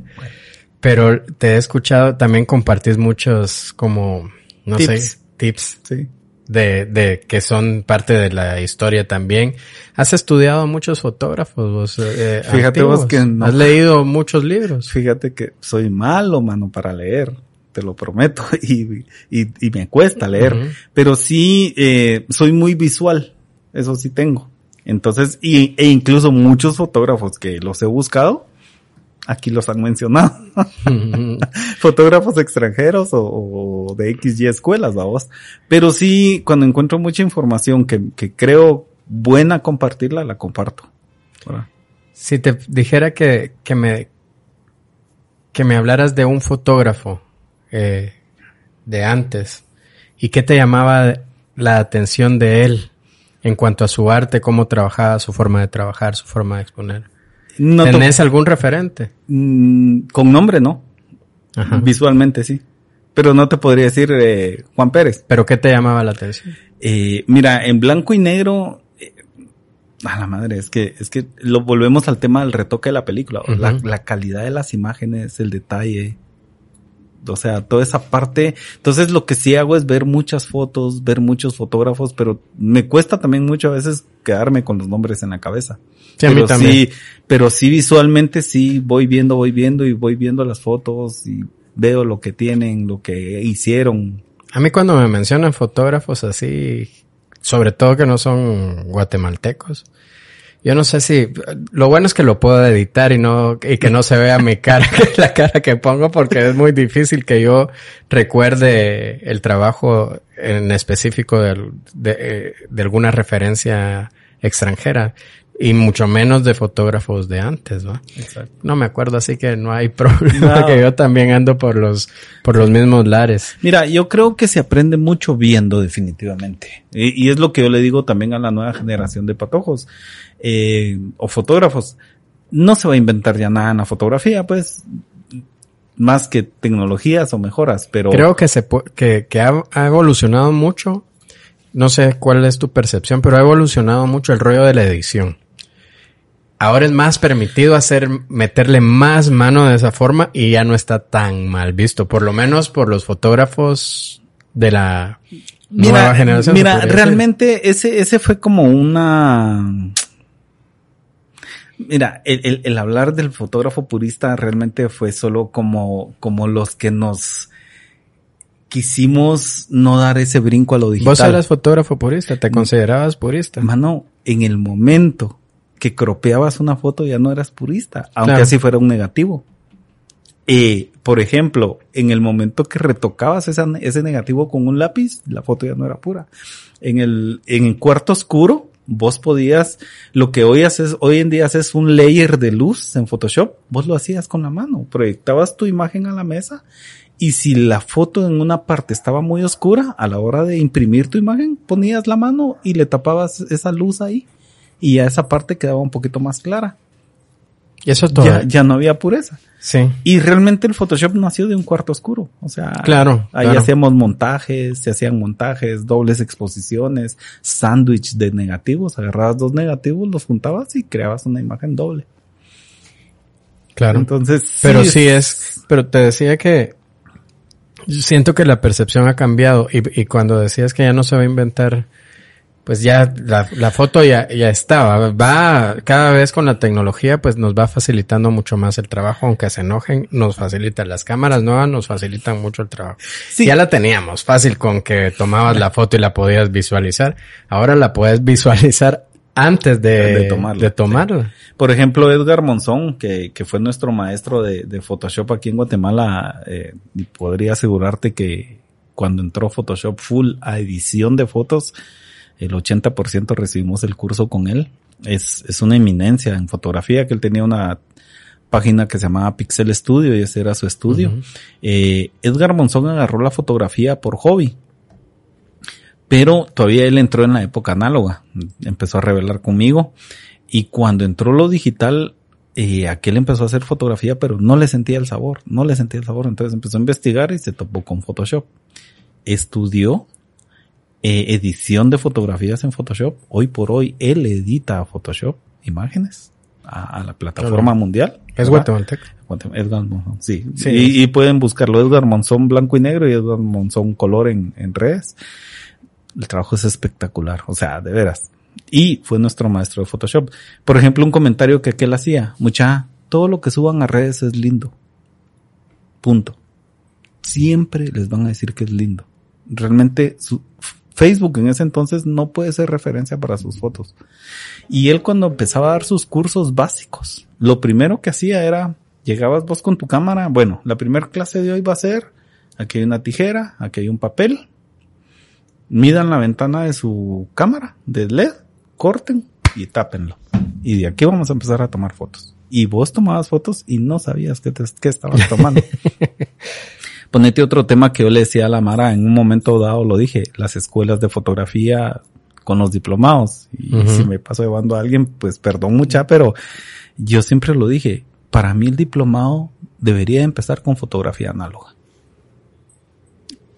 pero te he escuchado, también compartís muchos como no sé, tips. Sí. De, de que son parte de la historia también. Has estudiado muchos fotógrafos, vos, eh, Fíjate vos que no. Has leído muchos libros. Fíjate que soy malo, mano, para leer. Te lo prometo. Y, y, y me cuesta leer. Pero sí, eh, soy muy visual. Eso sí tengo. Entonces, y, e incluso muchos fotógrafos que los he buscado, aquí los han mencionado. Fotógrafos extranjeros o, de X y escuelas, vamos. Pero sí, cuando encuentro mucha información que, creo buena compartirla, la comparto. Si te dijera que, que me que me hablaras de un fotógrafo eh, de antes y qué te llamaba la atención de él en cuanto a su arte, cómo trabajaba, su forma de trabajar, su forma de exponer? No ¿Tenés algún referente? Mm, con nombre no, Ajá. visualmente sí. Pero no te podría decir eh, Juan Pérez. ¿Pero qué te llamaba la atención? Eh, mira, en blanco y negro, eh, a la madre, es que, es que lo volvemos al tema del retoque de la película. La, la calidad de las imágenes, el detalle. O sea, toda esa parte. Entonces lo que sí hago es ver muchas fotos, ver muchos fotógrafos, pero me cuesta también mucho a veces quedarme con los nombres en la cabeza. Sí, a mí pero también. sí, pero sí visualmente sí voy viendo, voy viendo y voy viendo las fotos y veo lo que tienen, lo que hicieron. A mí cuando me mencionan fotógrafos así, sobre todo que no son guatemaltecos, yo no sé si, lo bueno es que lo puedo editar y no, y que no se vea mi cara, la cara que pongo, porque es muy difícil que yo recuerde el trabajo en específico del- de, eh, de alguna referencia extranjera y mucho menos de fotógrafos de antes, ¿va? No me acuerdo, así que no hay problema No. que yo también ando por los, por los mismos lares. Mira, yo creo que se aprende mucho viendo definitivamente. Y, y es lo que yo le digo también a la nueva generación de patojos eh, o fotógrafos. No se va a inventar ya nada en la fotografía, pues, más que tecnologías o mejoras, pero Creo que se que, que ha, ha evolucionado mucho. No sé cuál es tu percepción, pero ha evolucionado mucho el rollo de la edición. Ahora es más permitido hacer, meterle más mano de esa forma y ya no está tan mal visto, por lo menos por los fotógrafos de la nueva generación. mira, decir. realmente ese, ese fue como una, mira, el, el, el hablar del fotógrafo purista realmente fue solo como, como los que nos quisimos no dar ese brinco a lo digital. Vos eras fotógrafo purista, te considerabas purista. Mano, en el momento que cropeabas una foto ya no eras purista, aunque Claro. así fuera un negativo. Eh, por ejemplo, en el momento que retocabas esa- ese negativo con un lápiz, la foto ya no era pura. En el, en el cuarto oscuro, vos podías, lo que hoy haces, hoy en día haces un layer de luz en Photoshop, vos lo hacías con la mano, proyectabas tu imagen a la mesa y si la foto en una parte estaba muy oscura, a la hora de imprimir tu imagen, ponías la mano y le tapabas esa luz ahí y ya esa parte quedaba un poquito más clara. Y eso todo. Ya, ya no había pureza. Sí. Y realmente el Photoshop nació de un cuarto oscuro. O sea, Claro, ahí claro. hacíamos montajes, se hacían montajes, dobles exposiciones, sándwich de negativos. Agarrabas dos negativos, los juntabas y creabas una imagen doble. Claro. Entonces, Pero sí es, pero te decía que siento que la percepción ha cambiado y, y cuando decías que ya no se va a inventar, pues ya la, la foto ya, ya estaba, va cada vez con la tecnología pues nos va facilitando mucho más el trabajo, aunque se enojen, nos facilita las cámaras nuevas, nos facilitan mucho el trabajo. Sí. Ya la teníamos fácil con que tomabas la foto y la podías visualizar, ahora la puedes visualizar antes de, De tomarla, de tomarla. Por ejemplo, Edgar Monzón, que, que fue nuestro maestro de, de Photoshop aquí en Guatemala, eh, podría asegurarte que cuando entró Photoshop full a edición de fotos, el 80% recibimos el curso con él. Es, es una eminencia en fotografía, que él tenía una página que se llamaba Pixel Studio y ese era su estudio. Eh, Edgar Monzón agarró la fotografía por hobby. Pero todavía él entró en la época análoga. Empezó a revelar conmigo. Y cuando entró lo digital, eh, aquel empezó a hacer fotografía, pero no le sentía el sabor. No le sentía el sabor. Entonces empezó a investigar y se topó con Photoshop. Estudió eh, edición de fotografías en Photoshop. Hoy por hoy él edita a Photoshop imágenes a, a la plataforma Claro. mundial. Es guatemalteco. Guatem- Edgar Monzón, sí. Sí. Y, y pueden buscarlo, Edgar Monzón blanco y negro y Edgar Monzón color en, en redes. El trabajo es espectacular, o sea, de veras. Y fue nuestro maestro de Photoshop. Por ejemplo, un comentario que aquel hacía, mucha, todo lo que suban a redes es lindo. Punto. Siempre les van a decir que es lindo. Realmente su, Facebook en ese entonces no puede ser referencia para sus fotos. Y él cuando empezaba a dar sus cursos básicos, lo primero que hacía era, llegabas vos con tu cámara, bueno, la primera clase de hoy va a ser, aquí hay una tijera, aquí hay un papel, midan la ventana de su cámara de LED, corten y tápenlo. Y de aquí vamos a empezar a tomar fotos. Y vos tomabas fotos y no sabías qué, te, qué estabas tomando. Ponete otro tema que yo le decía a la Mara, en un momento dado lo dije, las escuelas de fotografía con los diplomados. Y si me paso llevando a alguien, pues perdón mucha, pero yo siempre lo dije, para mí el diplomado debería empezar con fotografía análoga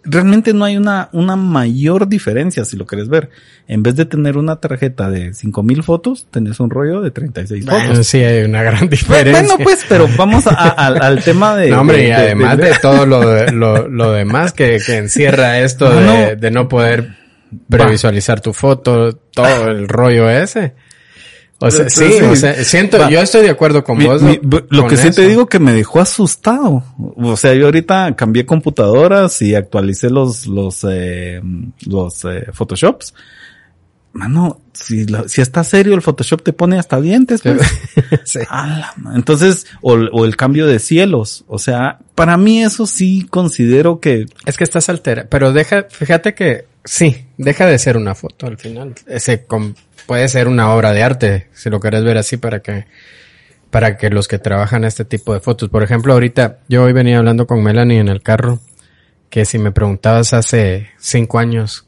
realmente no hay una, una mayor diferencia si lo quieres ver. En vez de tener una tarjeta de 5000 fotos, tenés un rollo de 36 fotos. Sí, hay una gran diferencia. Bueno, pues, pero vamos al tema de. No, hombre, y además de, todo lo, lo, lo, demás que, que encierra esto de, de no poder previsualizar tu foto, todo el rollo ese. O sea, sí, o sea, siento, yo estoy de acuerdo con vos. lo que sí te digo que me dejó asustado. O sea, yo ahorita cambié computadoras y actualicé los, los, eh, los eh, Photoshops. Mano, si, si está serio el Photoshop te pone hasta dientes, pues. sí. Entonces, o, o, el cambio de cielos. O sea, para mí eso sí considero que... Es que estás altera. Pero deja, fíjate que sí, deja de ser una foto al final. Ese, puede ser una obra de arte, si lo querés ver así para que, para que los que trabajan este tipo de fotos. Por ejemplo, ahorita, yo hoy venía hablando con Melanie en el carro, que si me preguntabas hace cinco años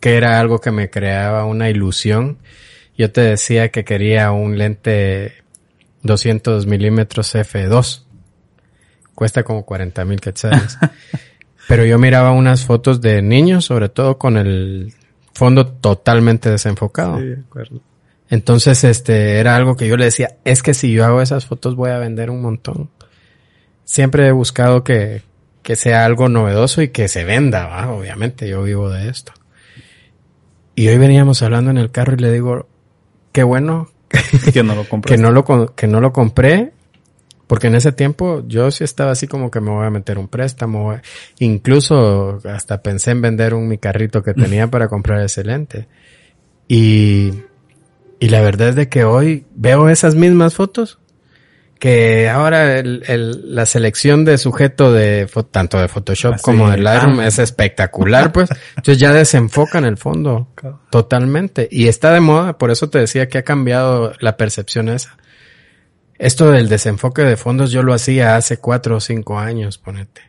que era algo que me creaba una ilusión, yo te decía que quería un lente 200 milímetros f2. Cuesta como 40 mil quetzales. Pero yo miraba unas fotos de niños, sobre todo con el fondo totalmente desenfocado. Sí, de acuerdo. Entonces, este, era algo que yo le decía, es que si yo hago esas fotos voy a vender un montón. Siempre he buscado que, que sea algo novedoso y que se venda, ¿va? obviamente, yo vivo de esto. Y hoy veníamos hablando en el carro y le digo, qué bueno que no lo compré. que no lo, que no lo compré porque en ese tiempo yo sí estaba así como que me voy a meter un préstamo. Incluso hasta pensé en vender un mi carrito que tenía para comprar ese lente. Y, y la verdad es de que hoy veo esas mismas fotos. Que ahora el, el, la selección de sujeto de tanto de Photoshop ah, como de Lightroom es espectacular, pues. Entonces ya desenfocan el fondo totalmente. Y está de moda, por eso te decía que ha cambiado la percepción esa esto del desenfoque de fondos yo lo hacía hace cuatro o cinco años, ponete.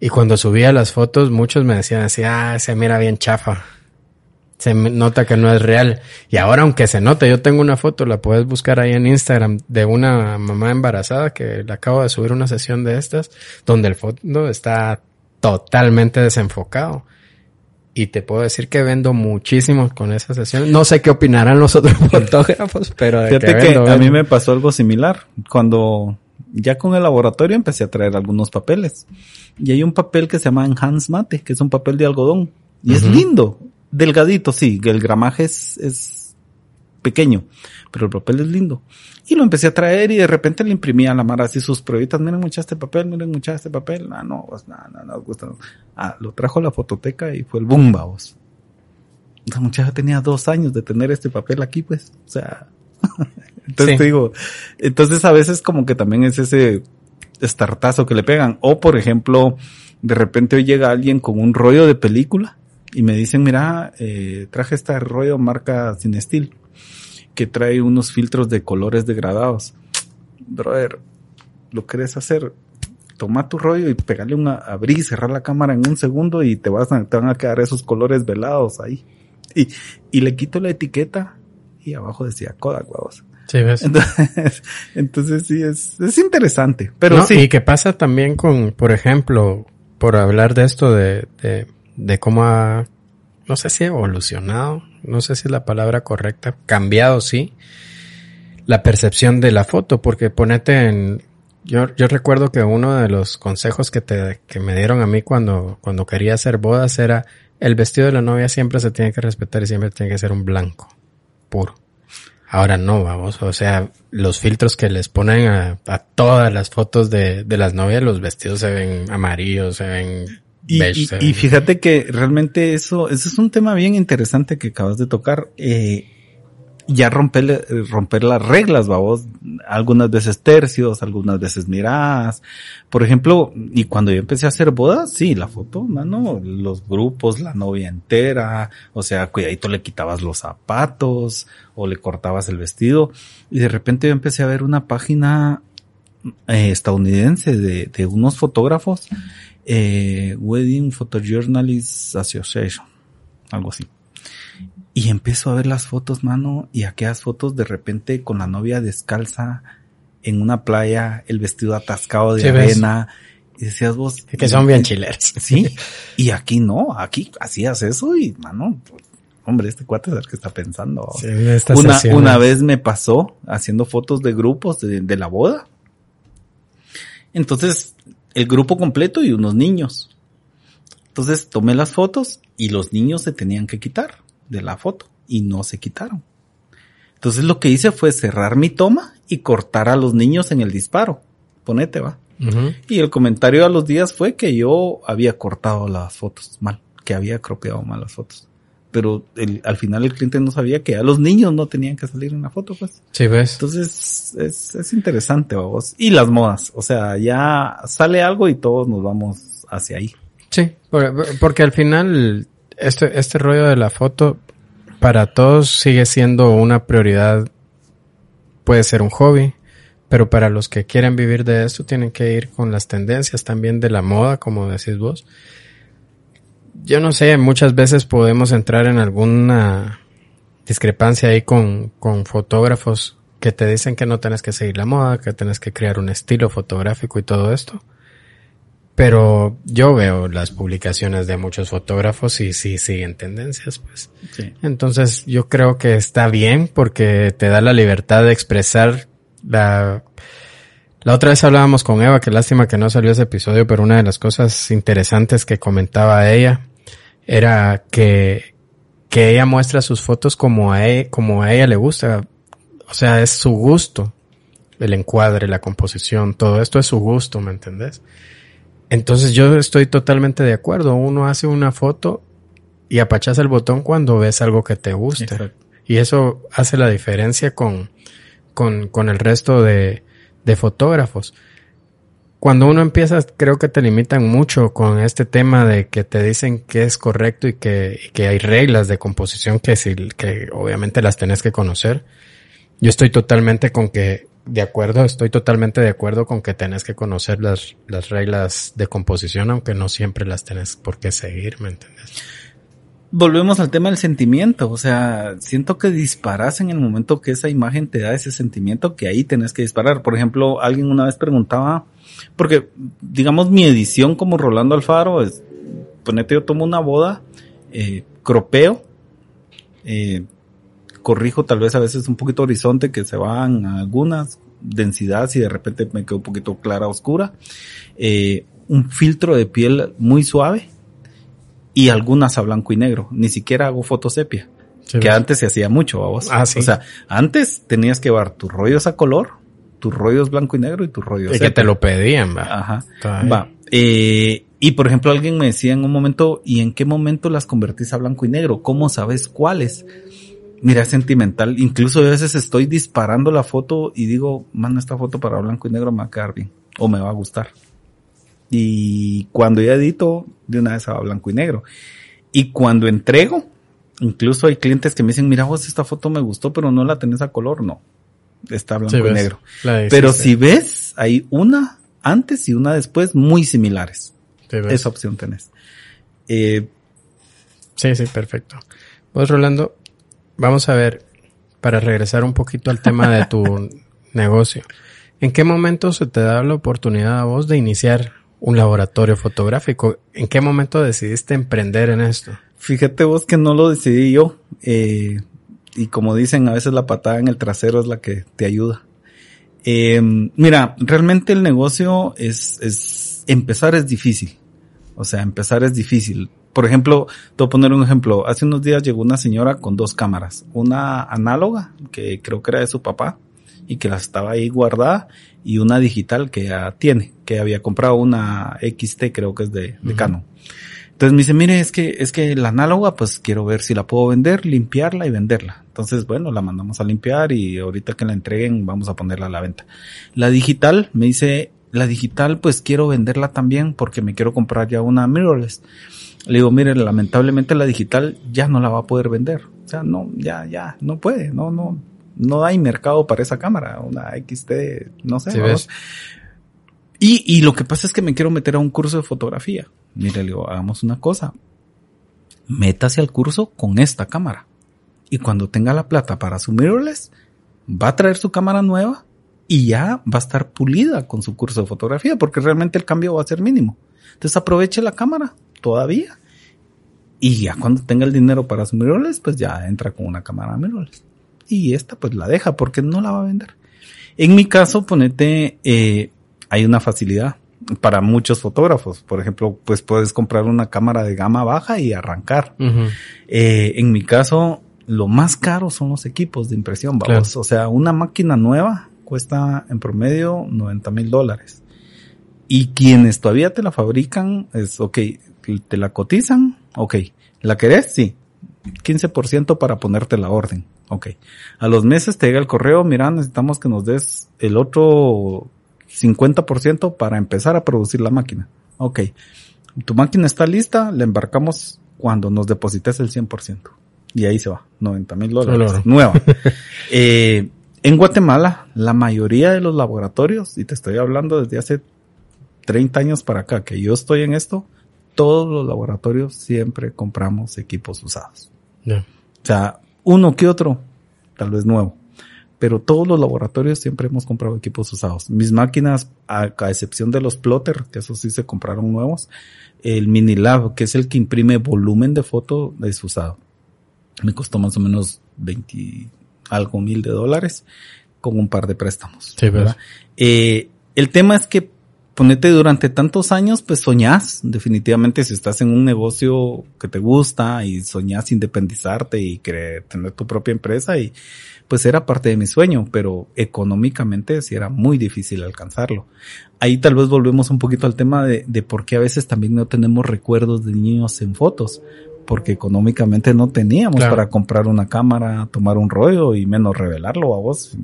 Y cuando subía las fotos, muchos me decían así, ah, se mira bien chafa. Se nota que no es real. Y ahora, aunque se note, yo tengo una foto, la puedes buscar ahí en Instagram, de una mamá embarazada que le acabo de subir una sesión de estas, donde el fondo está totalmente desenfocado y te puedo decir que vendo muchísimo con esa sesión. No sé qué opinarán los otros fotógrafos, pero Fíjate que, a mí me pasó algo similar. Cuando ya con el laboratorio empecé a traer algunos papeles. Y hay un papel que se llama Enhanced Mate, que es un papel de algodón. Y es lindo. Delgadito, sí. El gramaje es, es pequeño. Pero el papel es lindo. Y lo empecé a traer y de repente le imprimía a la Mara así sus pruebitas. Miren mucha este papel, miren mucha este papel. Ah, no, pues nada, nada, no, gusta. Ah, lo trajo a la fototeca y fue el boom, vamos. La muchacha tenía dos años de tener este papel aquí, pues. O sea, entonces te digo, entonces a veces como que también es ese estartazo que le pegan. O por ejemplo, de repente hoy llega alguien con un rollo de película y me dicen, mira, eh, traje este rollo marca Cinestil que trae unos filtros de colores degradados. Brother, lo querés hacer, toma tu rollo y pegarle una, abrir y cerrar la cámara en un segundo y te vas a, te van a quedar esos colores velados ahí. Y, y le quito la etiqueta y abajo decía Kodak, vamos. Sí, ves. Entonces, entonces sí, es, es interesante. Pero sí. Y que pasa también con, por ejemplo, por hablar de esto de, de, de cómo ha, no sé si evolucionado, no sé si es la palabra correcta, cambiado sí, la percepción de la foto, porque ponete en, yo, yo recuerdo que uno de los consejos que te, que me dieron a mí cuando, cuando quería hacer bodas era, el vestido de la novia siempre se tiene que respetar y siempre tiene que ser un blanco, puro. Ahora no, vamos, o sea, los filtros que les ponen a, a todas las fotos de, de las novias, los vestidos se ven amarillos, se ven y, fíjate que realmente eso, eso es un tema bien interesante que acabas de tocar. Eh, ya romper, romper las reglas, vamos, algunas veces tercios, algunas veces miradas. Por ejemplo, y cuando yo empecé a hacer bodas, sí, la foto, mano, los grupos, la novia entera, o sea, cuidadito le quitabas los zapatos o le cortabas el vestido. Y de repente yo empecé a ver una página eh, estadounidense de, de unos fotógrafos eh, Wedding Photojournalists Association, algo así. Y empiezo a ver las fotos, mano, y aquellas fotos de repente con la novia descalza en una playa, el vestido atascado de arena. Y decías vos. Que son bien chileros. Sí. Y aquí no, aquí hacías eso y, mano, hombre, este cuate es el que está pensando. una, una vez me pasó haciendo fotos de grupos de, de la boda. Entonces, el grupo completo y unos niños. Entonces tomé las fotos y los niños se tenían que quitar de la foto y no se quitaron. Entonces lo que hice fue cerrar mi toma y cortar a los niños en el disparo. Ponete, va. Y el comentario a los días fue que yo había cortado las fotos mal, que había cropeado mal las fotos. Pero al final el cliente no sabía que a los niños no tenían que salir en la foto, pues. Sí, ves. Entonces es, es interesante, vamos. Y las modas, o sea, ya sale algo y todos nos vamos hacia ahí. Sí, porque al final este, este rollo de la foto para todos sigue siendo una prioridad. Puede ser un hobby, pero para los que quieren vivir de esto tienen que ir con las tendencias también de la moda, como decís vos. Yo no sé, muchas veces podemos entrar en alguna discrepancia ahí con, con fotógrafos que te dicen que no tienes que seguir la moda, que tienes que crear un estilo fotográfico y todo esto. Pero yo veo las publicaciones de muchos fotógrafos y sí siguen tendencias, pues. Entonces yo creo que está bien porque te da la libertad de expresar la... La otra vez hablábamos con Eva, que lástima que no salió ese episodio, pero una de las cosas interesantes que comentaba ella era que, que ella muestra sus fotos como a, ella, como a ella le gusta. O sea, es su gusto. El encuadre, la composición, todo esto es su gusto, ¿me entendés? Entonces yo estoy totalmente de acuerdo. Uno hace una foto y apachas el botón cuando ves algo que te gusta. Y eso hace la diferencia con, con, con el resto de, de fotógrafos. Cuando uno empieza, creo que te limitan mucho con este tema de que te dicen que es correcto y que, y que hay reglas de composición que, si, que obviamente las tenés que conocer. Yo estoy totalmente con que de acuerdo, estoy totalmente de acuerdo con que tenés que conocer las, las reglas de composición, aunque no siempre las tenés por qué seguir, ¿me entiendes? Volvemos al tema del sentimiento, o sea, siento que disparas en el momento que esa imagen te da ese sentimiento que ahí tenés que disparar. Por ejemplo, alguien una vez preguntaba, porque digamos mi edición como Rolando Alfaro es, ponete yo tomo una boda, eh, cropeo, eh, corrijo tal vez a veces un poquito horizonte que se van algunas densidades y de repente me quedo un poquito clara oscura. Eh, un filtro de piel muy suave y algunas a blanco y negro. Ni siquiera hago fotosepia. que antes se hacía mucho, vos. Ah, sí. O sea, antes tenías que ver tus rollos a color, tus rollos blanco y negro y tus rollos Y que te lo pedían, va. Ajá. Va. Eh, y por ejemplo, alguien me decía en un momento, ¿y en qué momento las convertís a blanco y negro? ¿Cómo sabes cuáles? Mira, es sentimental. Incluso a veces estoy disparando la foto y digo, manda esta foto para blanco y negro me va a quedar bien. O me va a gustar. Y cuando ya edito, de una vez a blanco y negro. Y cuando entrego, incluso hay clientes que me dicen, mira vos, esta foto me gustó, pero no la tenés a color. No. Está blanco y negro. Pero si ves, hay una antes y una después muy similares. Esa opción tenés. Eh, sí, sí, perfecto. Pues Rolando, vamos a ver, para regresar un poquito al tema de tu negocio, ¿en qué momento se te da la oportunidad a vos de iniciar un laboratorio fotográfico? ¿En qué momento decidiste emprender en esto? Fíjate vos que no lo decidí yo. Eh, y como dicen, a veces la patada en el trasero es la que te ayuda. Eh, mira, realmente el negocio es, es, empezar es difícil. O sea, empezar es difícil. Por ejemplo, te voy a poner un ejemplo. Hace unos días llegó una señora con dos cámaras. Una análoga, que creo que era de su papá, y que la estaba ahí guardada, y una digital que ya tiene, que había comprado una XT, creo que es de, de Canon. Entonces me dice, mire, es que, es que la análoga, pues quiero ver si la puedo vender, limpiarla y venderla. Entonces, bueno, la mandamos a limpiar y ahorita que la entreguen vamos a ponerla a la venta. La digital, me dice, la digital, pues quiero venderla también porque me quiero comprar ya una mirrorless. Le digo, mire, lamentablemente la digital ya no la va a poder vender. O sea, no, ya, ya, no puede, no, no, no hay mercado para esa cámara, una XT, no sé. Y, y lo que pasa es que me quiero meter a un curso de fotografía. Mire, le digo, hagamos una cosa. Métase al curso con esta cámara. Y cuando tenga la plata para su mirrorless, va a traer su cámara nueva y ya va a estar pulida con su curso de fotografía, porque realmente el cambio va a ser mínimo. Entonces aproveche la cámara todavía. Y ya cuando tenga el dinero para su mirrorless, pues ya entra con una cámara mirrorless. Y esta pues la deja porque no la va a vender. En mi caso, ponete, eh, hay una facilidad para muchos fotógrafos. Por ejemplo, pues puedes comprar una cámara de gama baja y arrancar. eh, en mi caso, lo más caro son los equipos de impresión, vamos. O sea, una máquina nueva cuesta en promedio 90 mil dólares. Y quienes todavía te la fabrican es, ok, te la cotizan, ok. ¿La querés? Sí. 15% para ponerte la orden. Ok. A los meses te llega el correo, mira, necesitamos que nos des el otro 50% para empezar a producir la máquina. Ok. Tu máquina está lista, la embarcamos cuando nos deposites el 100%. Y ahí se va, 90 mil dólares. Nueva. eh, en Guatemala, la mayoría de los laboratorios, y te estoy hablando desde hace 30 años para acá que yo estoy en esto, todos los laboratorios siempre compramos equipos usados. Yeah. O sea, uno que otro, tal vez nuevo. Pero todos los laboratorios siempre hemos comprado equipos usados. Mis máquinas, a, a excepción de los plotter, que esos sí se compraron nuevos, el Minilab, que es el que imprime volumen de foto, es usado. Me costó más o menos 20 algo mil de dólares con un par de préstamos. Sí, ¿verdad? Eh, el tema es que ponete durante tantos años, pues soñás, definitivamente si estás en un negocio que te gusta y soñás independizarte y querer tener tu propia empresa y pues era parte de mi sueño, pero económicamente sí era muy difícil alcanzarlo. Ahí tal vez volvemos un poquito al tema de, de por qué a veces también no tenemos recuerdos de niños en fotos, porque económicamente no teníamos Claro. para comprar una cámara, tomar un rollo y menos revelarlo a vos.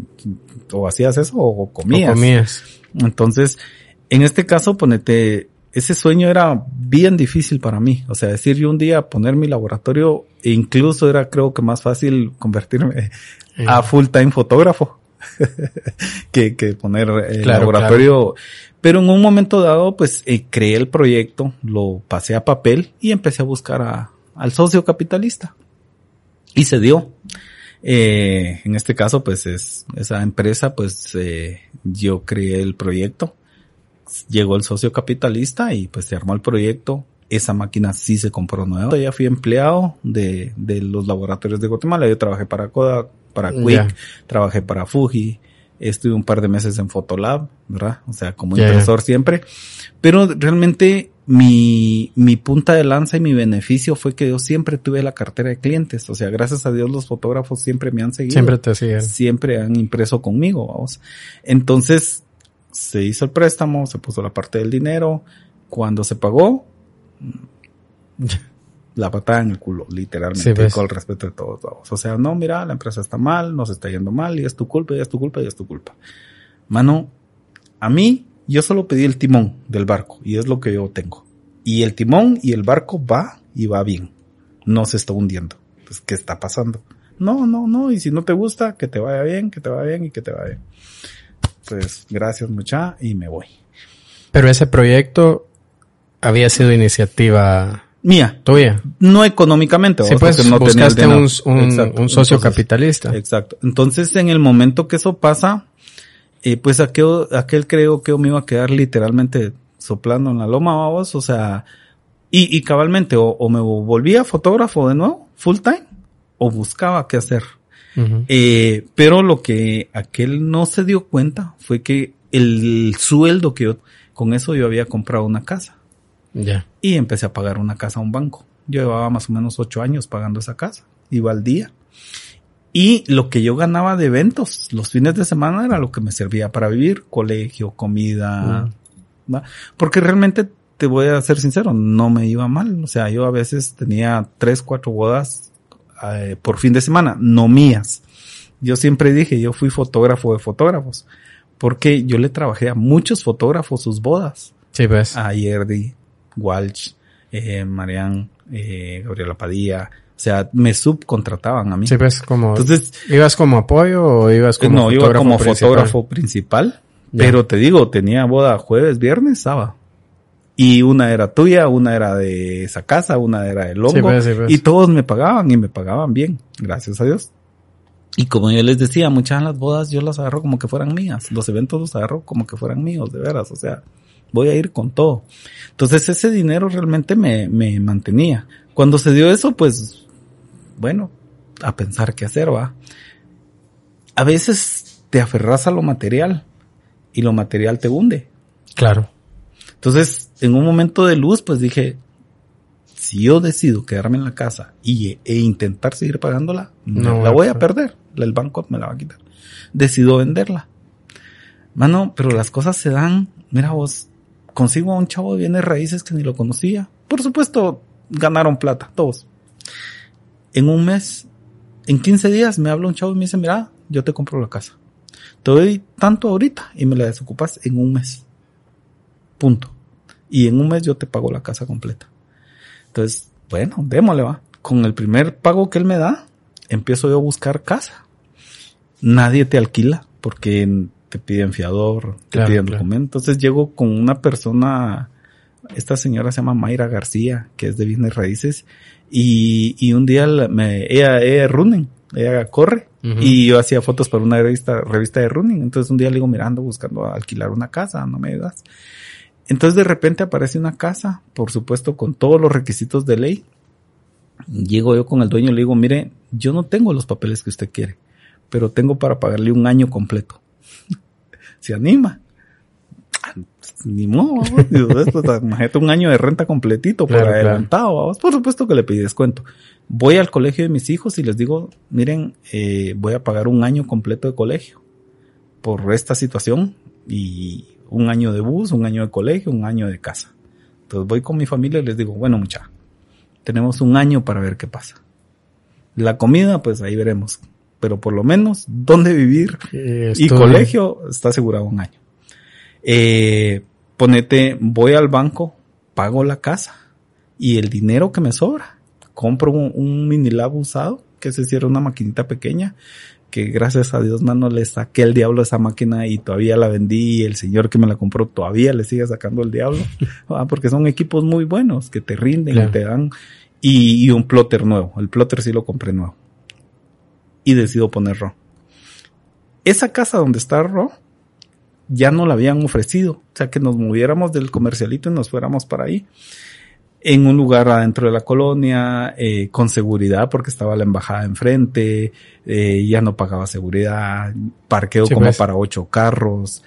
O hacías eso o comías. O comías. Entonces, en este caso, ponete, ese sueño era bien difícil para mí. O sea, decir yo un día poner mi laboratorio, e incluso era creo que más fácil convertirme a full time fotógrafo que, que poner el Claro, laboratorio. Pero en un momento dado, pues eh, creé el proyecto, lo pasé a papel y empecé a buscar a, al socio capitalista. Y se dio. Eh, en este caso, pues es esa empresa, pues eh, yo creé el proyecto. Llegó el socio capitalista y pues se armó el proyecto. Esa máquina sí se compró nueva. Ya fui empleado de, de los laboratorios de Guatemala. Yo trabajé para Kodak, para Quick, trabajé para Fuji. Estuve un par de meses en Photolab, ¿verdad? O sea, como impresor siempre. Pero realmente mi, mi punta de lanza y mi beneficio fue que yo siempre tuve la cartera de clientes. O sea, gracias a Dios los fotógrafos siempre me han seguido. Siempre te siguen. Siempre han impreso conmigo, vamos. Entonces, se hizo el préstamo, se puso la parte del dinero. Cuando se pagó, la patada en el culo, literalmente, Sí, pues. con el respeto de todos, vamos. O sea, no, mira, la empresa está mal, nos está yendo mal, y es tu culpa, y es tu culpa, y es tu culpa. Mano, a mí, yo solo pedí el timón del barco, y es lo que yo tengo. Y el timón y el barco va y va bien. No se está hundiendo. Pues, ¿qué está pasando? No, no, no, y si no te gusta, que te vaya bien, que te vaya bien y que te vaya bien. Pues, gracias mucha, y me voy. Pero ese proyecto había sido iniciativa Mía, tuya. no económicamente, Sí, pues porque no tenía buscaste dinero. un, un- Exacto. un socio Entonces, capitalista. Exacto. Entonces, en el momento que eso pasa, eh, pues aquel, aquel creo que me iba a quedar literalmente soplando en la loma, vamos, o sea, y, y cabalmente, o, o me volvía fotógrafo de nuevo, full time, o buscaba qué hacer. Eh, pero lo que aquel no se dio cuenta fue que el sueldo que yo, con eso yo había comprado una casa Ya. y empecé a pagar una casa a un banco. Yo llevaba más o menos ocho años pagando esa casa. Iba al día. Y lo que yo ganaba de eventos los fines de semana era lo que me servía para vivir, colegio, comida. Porque realmente te voy a ser sincero, no me iba mal. O sea, yo a veces tenía tres, cuatro bodas eh, por fin de semana, no mías. Yo siempre dije, yo fui fotógrafo de fotógrafos. Porque yo le trabajé a muchos fotógrafos sus bodas Sí, pues. a Yerdi, Walsh, eh, Marian, eh, Gabriela Padilla. O sea, me subcontrataban a mí. Sí, pues, como... Entonces, ¿Ibas como apoyo o ibas como no, iba fotógrafo como principal? fotógrafo principal, Pero te digo, tenía boda jueves, viernes, sábado. Y una era tuya, una era de esa casa, una era de Longo. pues, sí, pues. Y todos me pagaban y me pagaban bien, gracias a Dios. Y como yo les decía, muchas de las bodas yo las agarro como que fueran mías. Los eventos los agarro como que fueran míos, de veras. O sea, voy a ir con todo. Entonces ese dinero realmente me, me mantenía. Cuando se dio eso, pues, bueno, a pensar qué hacer, va. A veces te aferras a lo material y lo material te hunde. Claro. Entonces, en un momento de luz, pues dije, si yo decido quedarme en la casa y, e intentar seguir pagándola, No, la voy a perder. El banco me la va a quitar. Decido venderla. Mano, pero las cosas se dan, mira vos, consigo a un chavo de bienes raíces que ni lo conocía. Por supuesto, ganaron plata, todos. En un mes, en 15 días, me habla un chavo y me dice, mira, yo te compro la casa. Te doy tanto ahorita y me la desocupas en un mes. Punto. Y en un mes yo te pago la casa completa. Entonces, bueno, démosle va. Con el primer pago que él me da, empiezo yo a buscar casa. Nadie te alquila porque te piden fiador, te Claro, piden claro. documento. Entonces llego con una persona, esta señora se llama Mayra García, que es de bienes raíces, y, y un día me, ella, ella es running, ella corre, y yo hacía fotos para una revista, revista de running. Entonces un día le digo, mirando, buscando alquilar una casa, no me ayudas. Entonces de repente aparece una casa, por supuesto con todos los requisitos de ley. Llego yo con el dueño y le digo, mire, yo no tengo los papeles que usted quiere, pero tengo para pagarle un año completo. Se anima. Ah, pues, Ni modo, pues, imagínate un año de renta completito por Claro, claro. adelantado. vamos. Por supuesto que le pedí descuento. Voy al colegio de mis hijos y les digo, miren, eh, voy a pagar un año completo de colegio por esta situación y un año de bus, un año de colegio, un año de casa. Entonces voy con mi familia y les digo, bueno mucha, tenemos un año para ver qué pasa. La comida, pues ahí veremos. Pero por lo menos, dónde vivir Y, y colegio está asegurado un año. Eh, ponete, voy al banco, pago la casa y el dinero que me sobra, compro un, un mini lab usado, que se cierra una maquinita pequeña, que gracias a Dios, mano, le saqué el diablo a esa máquina y todavía la vendí y el señor que me la compró todavía le sigue sacando el diablo, ah, porque son equipos muy buenos que te rinden Claro. y te dan, y, y un plotter nuevo, el plotter sí lo compré nuevo. Y decido poner RAW esa casa donde está Ro ya no la habían ofrecido. O sea, que nos moviéramos del comercialito y nos fuéramos para ahí. En un lugar adentro de la colonia, eh, con seguridad, porque estaba la embajada enfrente, eh, ya no pagaba seguridad, parqueo Sí, como pues. para ocho carros.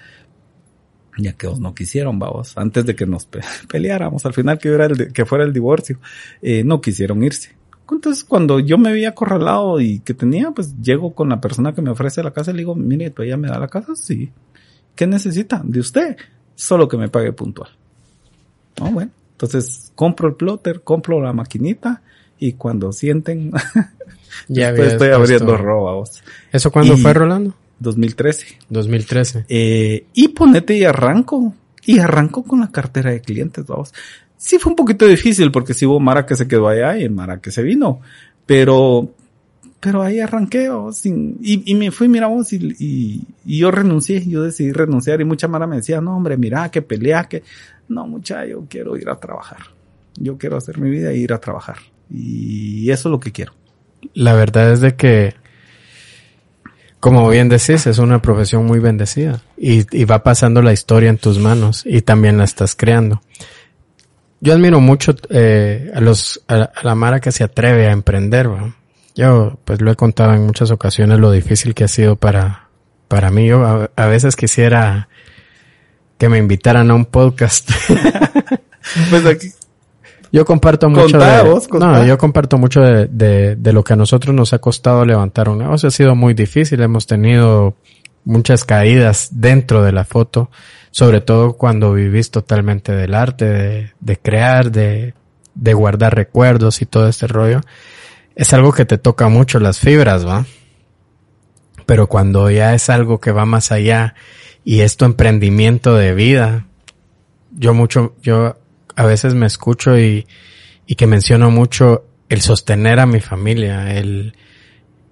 Ya que no quisieron, vamos, antes de que nos pe- peleáramos, al final que, el que fuera el divorcio, eh, no quisieron irse. Entonces, cuando yo me había acorralado y que tenía, pues llego con la persona que me ofrece la casa y le digo, mire, ¿todavía me da la casa? Sí. ¿Qué necesita? De usted. Solo que me pague puntual. No, bueno. Entonces, compro el plotter, compro la maquinita y cuando sienten, Ya después estoy abriendo robos. ¿Eso cuándo Y- fue, Rolando? 2013. 2013. Eh, y ponete y arranco. Y arranco con la cartera de clientes, vamos. Sí fue un poquito difícil porque sí hubo Mara que se quedó allá y Mara que se vino. Pero, pero ahí arranqué, sin, y, y me fui, mira vos, y, y, y yo renuncié, yo decidí renunciar y mucha Mara me decía, no hombre, mira, que pelea, que, no mucha, yo quiero ir a trabajar. Yo quiero hacer mi vida e ir a trabajar. Y eso es lo que quiero. La verdad es de que, como bien decís, es una profesión muy bendecida y, y va pasando la historia en tus manos y también la estás creando. Yo admiro mucho eh, a los a, a la Mara que se atreve a emprender. ¿va? Yo pues lo he contado en muchas ocasiones lo difícil que ha sido para para mí. Yo a, a veces quisiera que me invitaran a un podcast. Pues aquí, Yo comparto mucho Contá, de, vos, no, yo comparto mucho de, de, de lo que a nosotros nos ha costado levantar un negocio. Ha sido muy difícil. Hemos tenido muchas caídas dentro de la foto, sobre todo cuando vivís totalmente del arte, de, de crear, de, de guardar recuerdos y todo este rollo. Es algo que te toca mucho las fibras, ¿va? Pero cuando ya es algo que va más allá y es tu emprendimiento de vida, yo mucho, yo a veces me escucho y, y que menciono mucho el sostener a mi familia, el,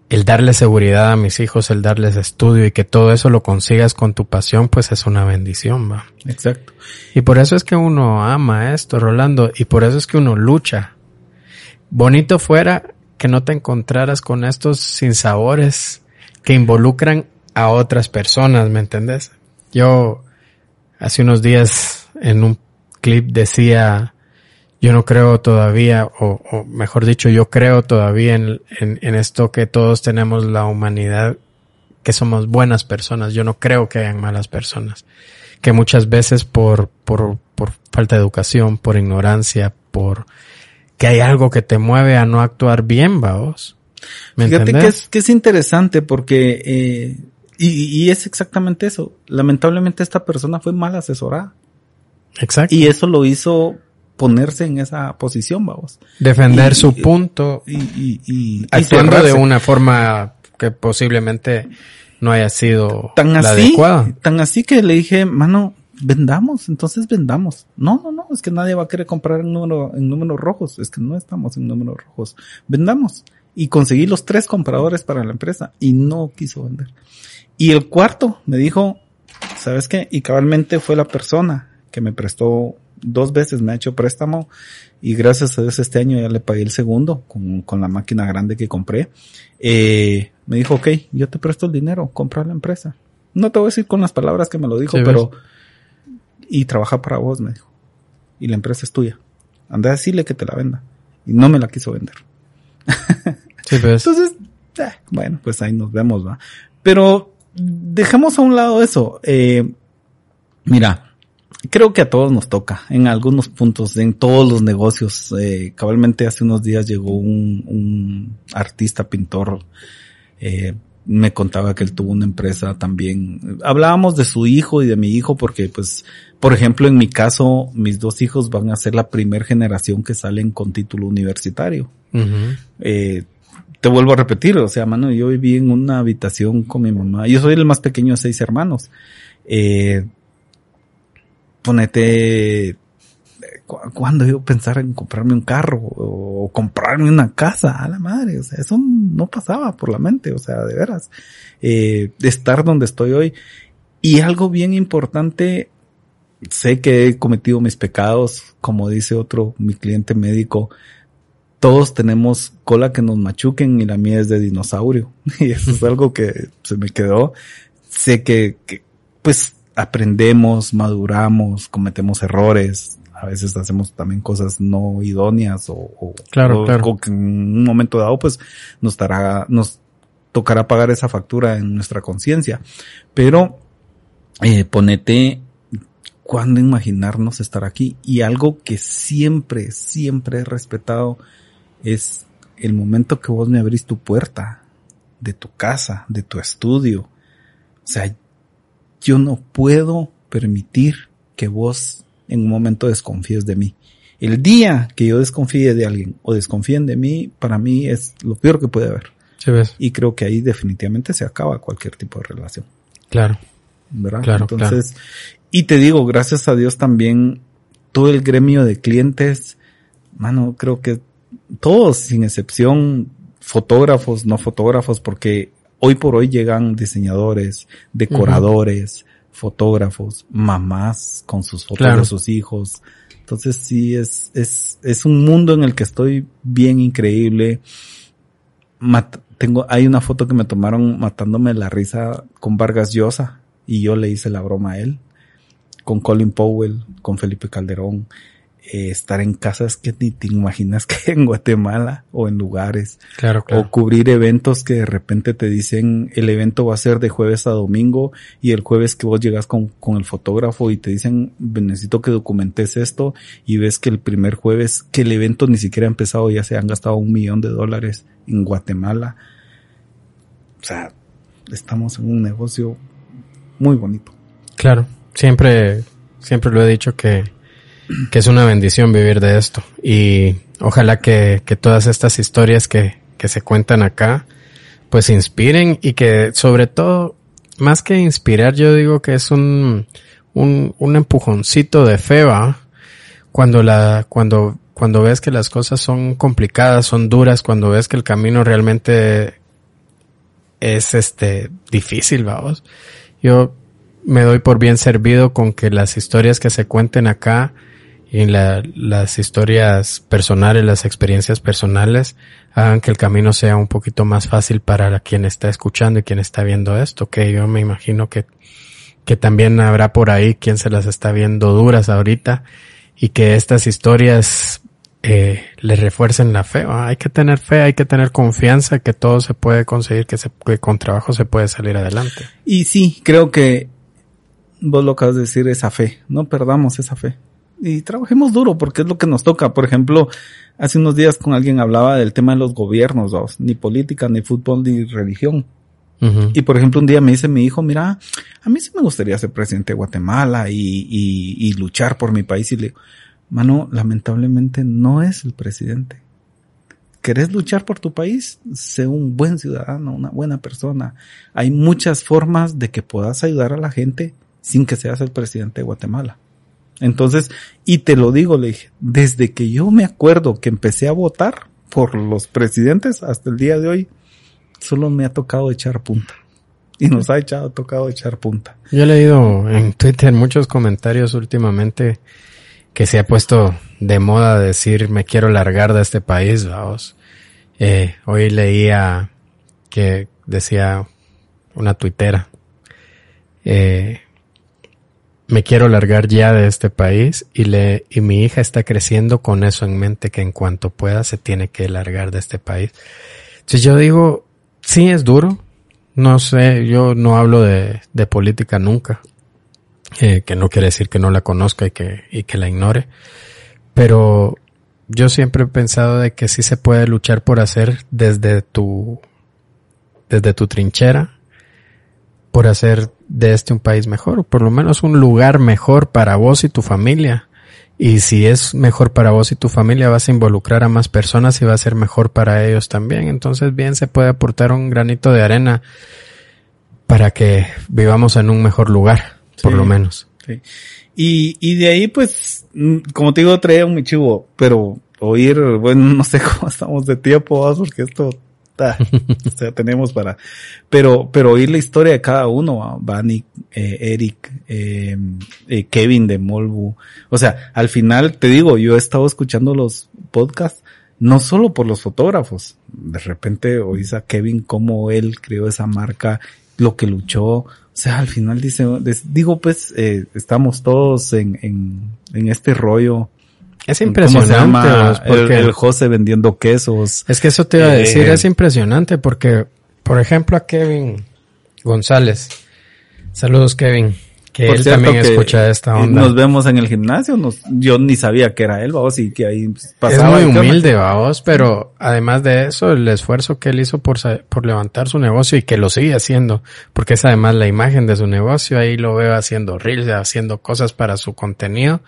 el darle seguridad a mis hijos, el darles estudio y que todo eso lo consigas con tu pasión, pues es una bendición, va. Exacto. Y por eso es que uno ama esto, Rolando, y por eso es que uno lucha. Bonito fuera que no te encontraras con estos sinsabores que involucran a otras personas, ¿me entendés? Yo hace unos días en un clip decía, yo no creo todavía, o, o mejor dicho, yo creo todavía en, en, en, esto que todos tenemos la humanidad, que somos buenas personas. Yo no creo que hayan malas personas. Que muchas veces por, por, por falta de educación, por ignorancia, por que hay algo que te mueve a no actuar bien, vaos. ¿Me Fíjate que es, que es interesante porque, eh, y, y es exactamente eso. Lamentablemente esta persona fue mal asesorada. Exacto. Y eso lo hizo ponerse en esa posición, vamos. Defender y, su punto. Y, actuando de una forma que posiblemente no haya sido tan la así, adecuada. Tan así que le dije, mano, vendamos, entonces vendamos. No, no, no, es que nadie va a querer comprar en, número, en números rojos, es que no estamos en números rojos. Vendamos. Y conseguí los tres compradores para la empresa y no quiso vender. Y el cuarto me dijo, ¿sabes qué? Y cabalmente fue la persona que me prestó dos veces me ha hecho préstamo y gracias a Dios este año ya le pagué el segundo con, con la máquina grande que compré. Eh, me dijo, ok, yo te presto el dinero, compra la empresa. No te voy a decir con las palabras que me lo dijo, sí, pero... Y trabaja para vos, me dijo. Y la empresa es tuya. Anda a decirle que te la venda. Y no me la quiso vender. Sí, pues. Entonces, eh, bueno, pues ahí nos vemos, va. Pero dejemos a un lado eso. Eh, mira, creo que a todos nos toca, en algunos puntos, en todos los negocios. Eh, cabalmente hace unos días llegó un, un artista, pintor, eh, me contaba que él tuvo una empresa también. Hablábamos de su hijo y de mi hijo porque, pues, por ejemplo, en mi caso, mis dos hijos van a ser la primera generación que salen con título universitario. Uh -huh. eh, te vuelvo a repetir, o sea, mano, yo viví en una habitación con mi mamá. Yo soy el más pequeño de seis hermanos. Eh, ponete, cuando yo pensar en comprarme un carro o comprarme una casa, a la madre, o sea, eso no pasaba por la mente, o sea, de veras, eh, estar donde estoy hoy. Y algo bien importante, sé que he cometido mis pecados, como dice otro, mi cliente médico, todos tenemos cola que nos machuquen y la mía es de dinosaurio. Y eso es algo que se me quedó. Sé que, que pues aprendemos, maduramos, cometemos errores, a veces hacemos también cosas no idóneas o, o, claro, o, claro. o que en un momento dado pues nos estará, nos tocará pagar esa factura en nuestra conciencia. Pero eh, ponete cuándo imaginarnos estar aquí y algo que siempre, siempre he respetado es el momento que vos me abrís tu puerta de tu casa, de tu estudio. O sea, yo no puedo permitir que vos en un momento desconfíes de mí. El día que yo desconfíe de alguien o desconfíen de mí, para mí es lo peor que puede haber. Sí, ves. Y creo que ahí definitivamente se acaba cualquier tipo de relación. Claro. ¿Verdad? Claro, Entonces, claro. y te digo, gracias a Dios también, todo el gremio de clientes, mano, creo que todos, sin excepción, fotógrafos, no fotógrafos, porque hoy por hoy llegan diseñadores, decoradores, uh -huh. Fotógrafos, mamás con sus fotos claro. de sus hijos. Entonces sí, es, es, es un mundo en el que estoy bien increíble. Mat tengo, hay una foto que me tomaron matándome la risa con Vargas Llosa y yo le hice la broma a él. Con Colin Powell, con Felipe Calderón eh, estar en casas que ni te imaginas que en Guatemala o en lugares. Claro, claro. O cubrir eventos que de repente te dicen el evento va a ser de jueves a domingo y el jueves que vos llegas con, con el fotógrafo y te dicen necesito que documentes esto y ves que el primer jueves que el evento ni siquiera ha empezado ya se han gastado un millón de dólares en Guatemala. O sea, estamos en un negocio muy bonito. Claro, siempre, siempre lo he dicho que que es una bendición vivir de esto y ojalá que, que todas estas historias que, que se cuentan acá pues inspiren y que sobre todo más que inspirar yo digo que es un, un, un empujoncito de fe cuando la cuando cuando ves que las cosas son complicadas son duras cuando ves que el camino realmente es este difícil, vamos. Yo me doy por bien servido con que las historias que se cuenten acá y la, las historias personales, las experiencias personales, hagan que el camino sea un poquito más fácil para quien está escuchando y quien está viendo esto, que yo me imagino que, que también habrá por ahí quien se las está viendo duras ahorita y que estas historias eh, le refuercen la fe. Hay que tener fe, hay que tener confianza que todo se puede conseguir, que, se, que con trabajo se puede salir adelante. Y sí, creo que vos lo acabas de decir, esa fe. No perdamos esa fe. Y trabajemos duro porque es lo que nos toca. Por ejemplo, hace unos días con alguien hablaba del tema de los gobiernos, ni política, ni fútbol, ni religión. Y por ejemplo, un día me dice mi hijo, mira, a mí sí me gustaría ser presidente de Guatemala y, y, y luchar por mi país. Y le digo, mano, lamentablemente no es el presidente. ¿Querés luchar por tu país? Sé un buen ciudadano, una buena persona. Hay muchas formas de que puedas ayudar a la gente sin que seas el presidente de Guatemala. Entonces, y te lo digo, le dije, desde que yo me acuerdo que empecé a votar por los presidentes hasta el día de hoy, solo me ha tocado echar punta. Y nos ha echado, tocado echar punta. Yo he leído en Twitter muchos comentarios últimamente que se ha puesto de moda decir me quiero largar de este país, vamos. Eh, hoy leía que decía una tuitera, eh, me quiero largar ya de este país y le, y mi hija está creciendo con eso en mente que en cuanto pueda se tiene que largar de este país. Entonces yo digo, sí es duro, no sé, yo no hablo de, de política nunca, eh, que no quiere decir que no la conozca y que, y que la ignore, pero yo siempre he pensado de que sí se puede luchar por hacer desde tu, desde tu trinchera, por hacer de este un país mejor, o por lo menos un lugar mejor para vos y tu familia. Y si es mejor para vos y tu familia, vas a involucrar a más personas y va a ser mejor para ellos también. Entonces bien se puede aportar un granito de arena para que vivamos en un mejor lugar, por lo menos. Sí. Y, y de ahí, pues, mm, como te digo, traía un chivo, pero oír, bueno, no sé cómo estamos de tiempo, porque esto, o sea, tenemos para, pero, pero oír la historia de cada uno, Bani, eh, Eric, eh, eh, Kevin de Molbu, o sea, al final, te digo, yo he estado escuchando los podcasts, no solo por los fotógrafos, de repente oís a Kevin cómo él creó esa marca, lo que luchó, o sea, al final dice, digo pues, eh, estamos todos en, en, en este rollo. Es impresionante. Porque el, el, José vendiendo quesos. Es que eso te iba a decir, eh, es impresionante porque, por ejemplo, a Kevin González. Saludos, Kevin. Que él también que escucha esta onda. Nos vemos en el gimnasio, nos, yo ni sabía que era él, vamos, y que ahí pasaba. Es muy humilde, vamos, pero además de eso, el esfuerzo que él hizo por, por levantar su negocio y que lo sigue haciendo, porque es además la imagen de su negocio, ahí lo veo haciendo reels, haciendo cosas para su contenido.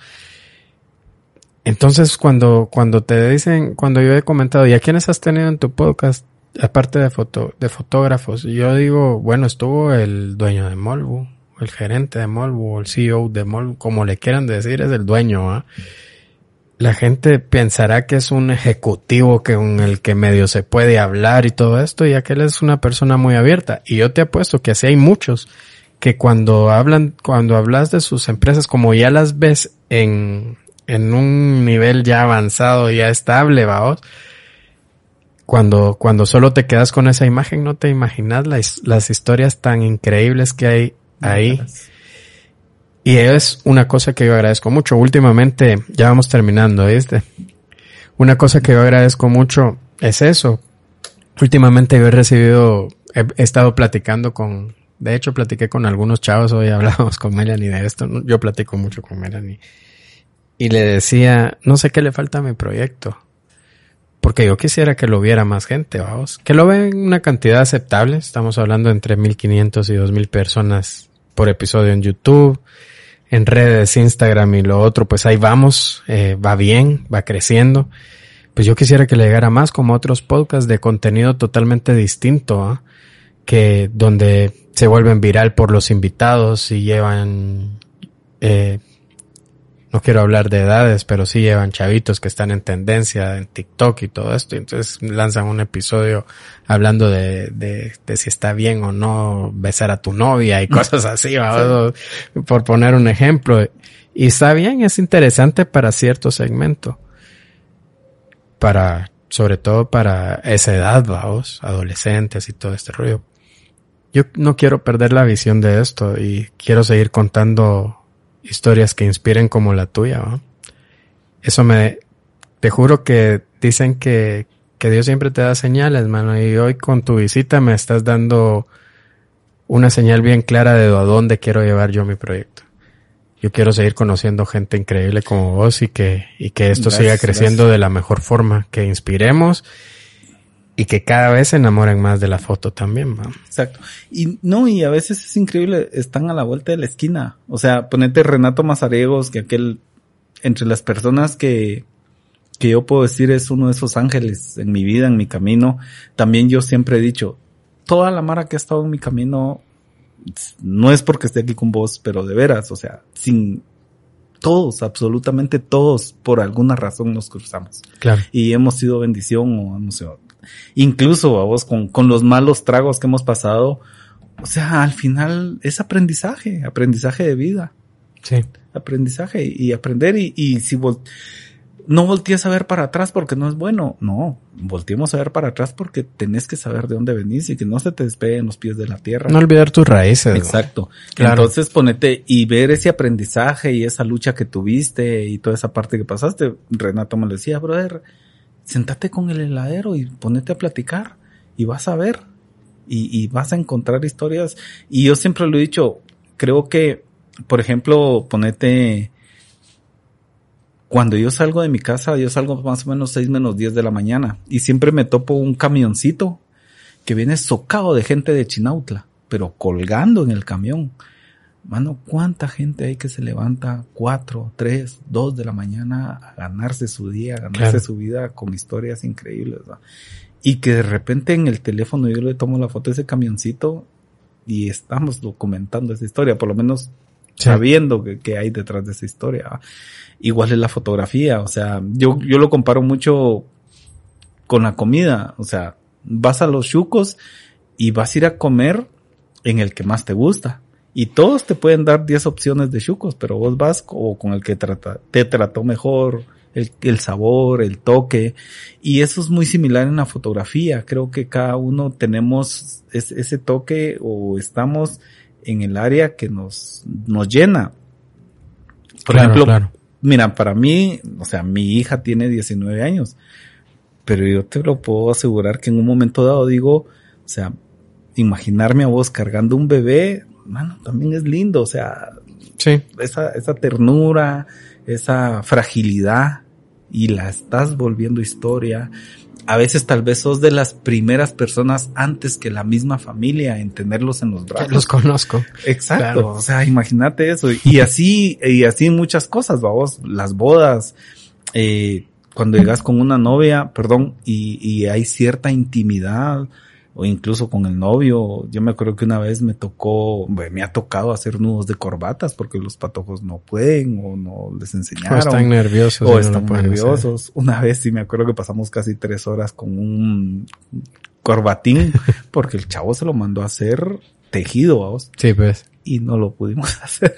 Entonces, cuando, cuando te dicen, cuando yo he comentado, ¿y a quiénes has tenido en tu podcast? Aparte de foto, de fotógrafos, yo digo, bueno, estuvo el dueño de Molbu, el gerente de Molbu el CEO de Molbu, como le quieran decir, es el dueño. ¿ah? La gente pensará que es un ejecutivo con el que medio se puede hablar y todo esto, y aquel es una persona muy abierta. Y yo te apuesto que así hay muchos que cuando hablan, cuando hablas de sus empresas, como ya las ves en, en un nivel ya avanzado, ya estable, vamos, cuando, cuando solo te quedas con esa imagen, no te imaginas las, las historias tan increíbles que hay ahí. Y es una cosa que yo agradezco mucho. Últimamente, ya vamos terminando, ¿viste? Una cosa que yo agradezco mucho es eso. Últimamente yo he recibido, he, he estado platicando con, de hecho platiqué con algunos chavos, hoy hablamos con Melanie de esto, yo platico mucho con Melanie. Y le decía, no sé qué le falta a mi proyecto. Porque yo quisiera que lo viera más gente, vamos. Que lo vean una cantidad aceptable. Estamos hablando entre 1500 y 2000 personas por episodio en YouTube, en redes, Instagram y lo otro, pues ahí vamos, eh, va bien, va creciendo. Pues yo quisiera que le llegara más como otros podcasts de contenido totalmente distinto, ¿eh? que donde se vuelven viral por los invitados y llevan, eh, no quiero hablar de edades, pero sí llevan chavitos que están en tendencia en TikTok y todo esto. Y entonces lanzan un episodio hablando de, de, de si está bien o no besar a tu novia y cosas así, por poner un ejemplo. Y está bien, es interesante para cierto segmento. Para, sobre todo para esa edad, vamos, adolescentes y todo este rollo. Yo no quiero perder la visión de esto y quiero seguir contando historias que inspiren como la tuya. ¿no? Eso me, te juro que dicen que, que Dios siempre te da señales, mano, y hoy con tu visita me estás dando una señal bien clara de a dónde quiero llevar yo mi proyecto. Yo quiero seguir conociendo gente increíble como vos y que, y que esto siga creciendo de la mejor forma, que inspiremos y que cada vez se enamoren más de la foto también, ¿va? Exacto. Y no, y a veces es increíble, están a la vuelta de la esquina. O sea, ponete Renato Mazariegos, que aquel, entre las personas que, que yo puedo decir es uno de esos ángeles en mi vida, en mi camino. También yo siempre he dicho, toda la mara que ha estado en mi camino, no es porque esté aquí con vos, pero de veras, o sea, sin todos, absolutamente todos, por alguna razón nos cruzamos. Claro. Y hemos sido bendición o hemos sido incluso a vos con, con los malos tragos que hemos pasado, o sea, al final es aprendizaje, aprendizaje de vida. Sí. Aprendizaje y, aprender y, y si no voltees a ver para atrás porque no es bueno. No, volteemos a ver para atrás porque tenés que saber de dónde venís y que no se te despeguen los pies de la tierra. No olvidar tus raíces. Exacto. Entonces ponete y ver ese aprendizaje y esa lucha que tuviste y toda esa parte que pasaste. Renato me lo decía, brother, sentate con el heladero y ponete a platicar y vas a ver y, vas a encontrar historias. Y yo siempre lo he dicho, creo que, por ejemplo, ponete, cuando yo salgo de mi casa, yo salgo más o menos seis menos diez de la mañana y siempre me topo un camioncito que viene socado de gente de Chinautla, pero colgando en el camión. Mano, ¿cuánta gente hay que se levanta cuatro, tres, dos de la mañana a ganarse su día, a ganarse su vida con historias increíbles? Y que de repente en el teléfono yo le tomo la foto de ese camioncito y estamos documentando esa historia, por lo menos sabiendo que, hay detrás de esa historia. Igual es la fotografía, o sea, yo, yo lo comparo mucho con la comida, o sea, vas a los chucos y vas a ir a comer en el que más te gusta y todos te pueden dar 10 opciones de chucos, pero vos vas o con el que trata, te trató mejor, el, el, sabor, el toque. Y eso es muy similar en la fotografía. Creo que cada uno tenemos ese toque o estamos en el área que nos, nos llena. Por ejemplo, mira, para mí, o sea, mi hija tiene 19 años, pero yo te lo puedo asegurar que en un momento dado digo, o sea, imaginarme a vos cargando un bebé, mano, también es lindo, o sea, sí. esa, esa ternura, esa fragilidad, y la estás volviendo historia. A veces tal vez sos de las primeras personas antes que la misma familia en tenerlos en los brazos. Los conozco. Exacto. O sea, imagínate eso. Y así, y así muchas cosas, vamos, las bodas, eh, cuando llegas con una novia, perdón, y, y hay cierta intimidad, o incluso con el novio. Yo me acuerdo que una vez me tocó, me ha tocado hacer nudos de corbatas porque los patojos no pueden o no les enseñaron. O están nerviosos. O están nerviosos. Una vez sí me acuerdo que pasamos casi tres horas con un corbatín porque el chavo se lo mandó a hacer tejido, vamos. Sí, pues. Y no lo pudimos hacer.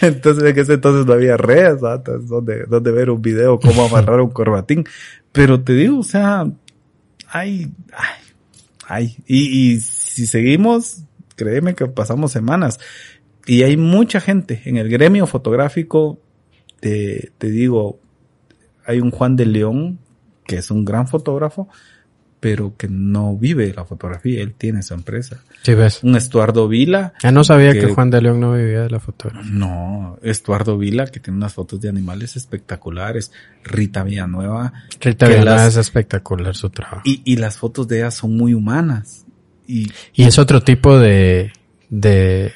entonces, en ese entonces no había redes, donde, donde ver un video cómo amarrar un corbatín. Pero te digo, o sea, hay, hay Ay, y, y si seguimos, créeme que pasamos semanas. Y hay mucha gente en el gremio fotográfico, te, te digo, hay un Juan de León, que es un gran fotógrafo, pero que no vive la fotografía, él tiene su empresa. Sí, ves. Un Estuardo Vila. Ya no sabía que, Juan de León no vivía de la fotografía. No, Estuardo Vila, que tiene unas fotos de animales espectaculares. Rita Villanueva. Rita Villanueva es espectacular su trabajo. Y, y las fotos de ella son muy humanas. Y, y es otro tipo de, de,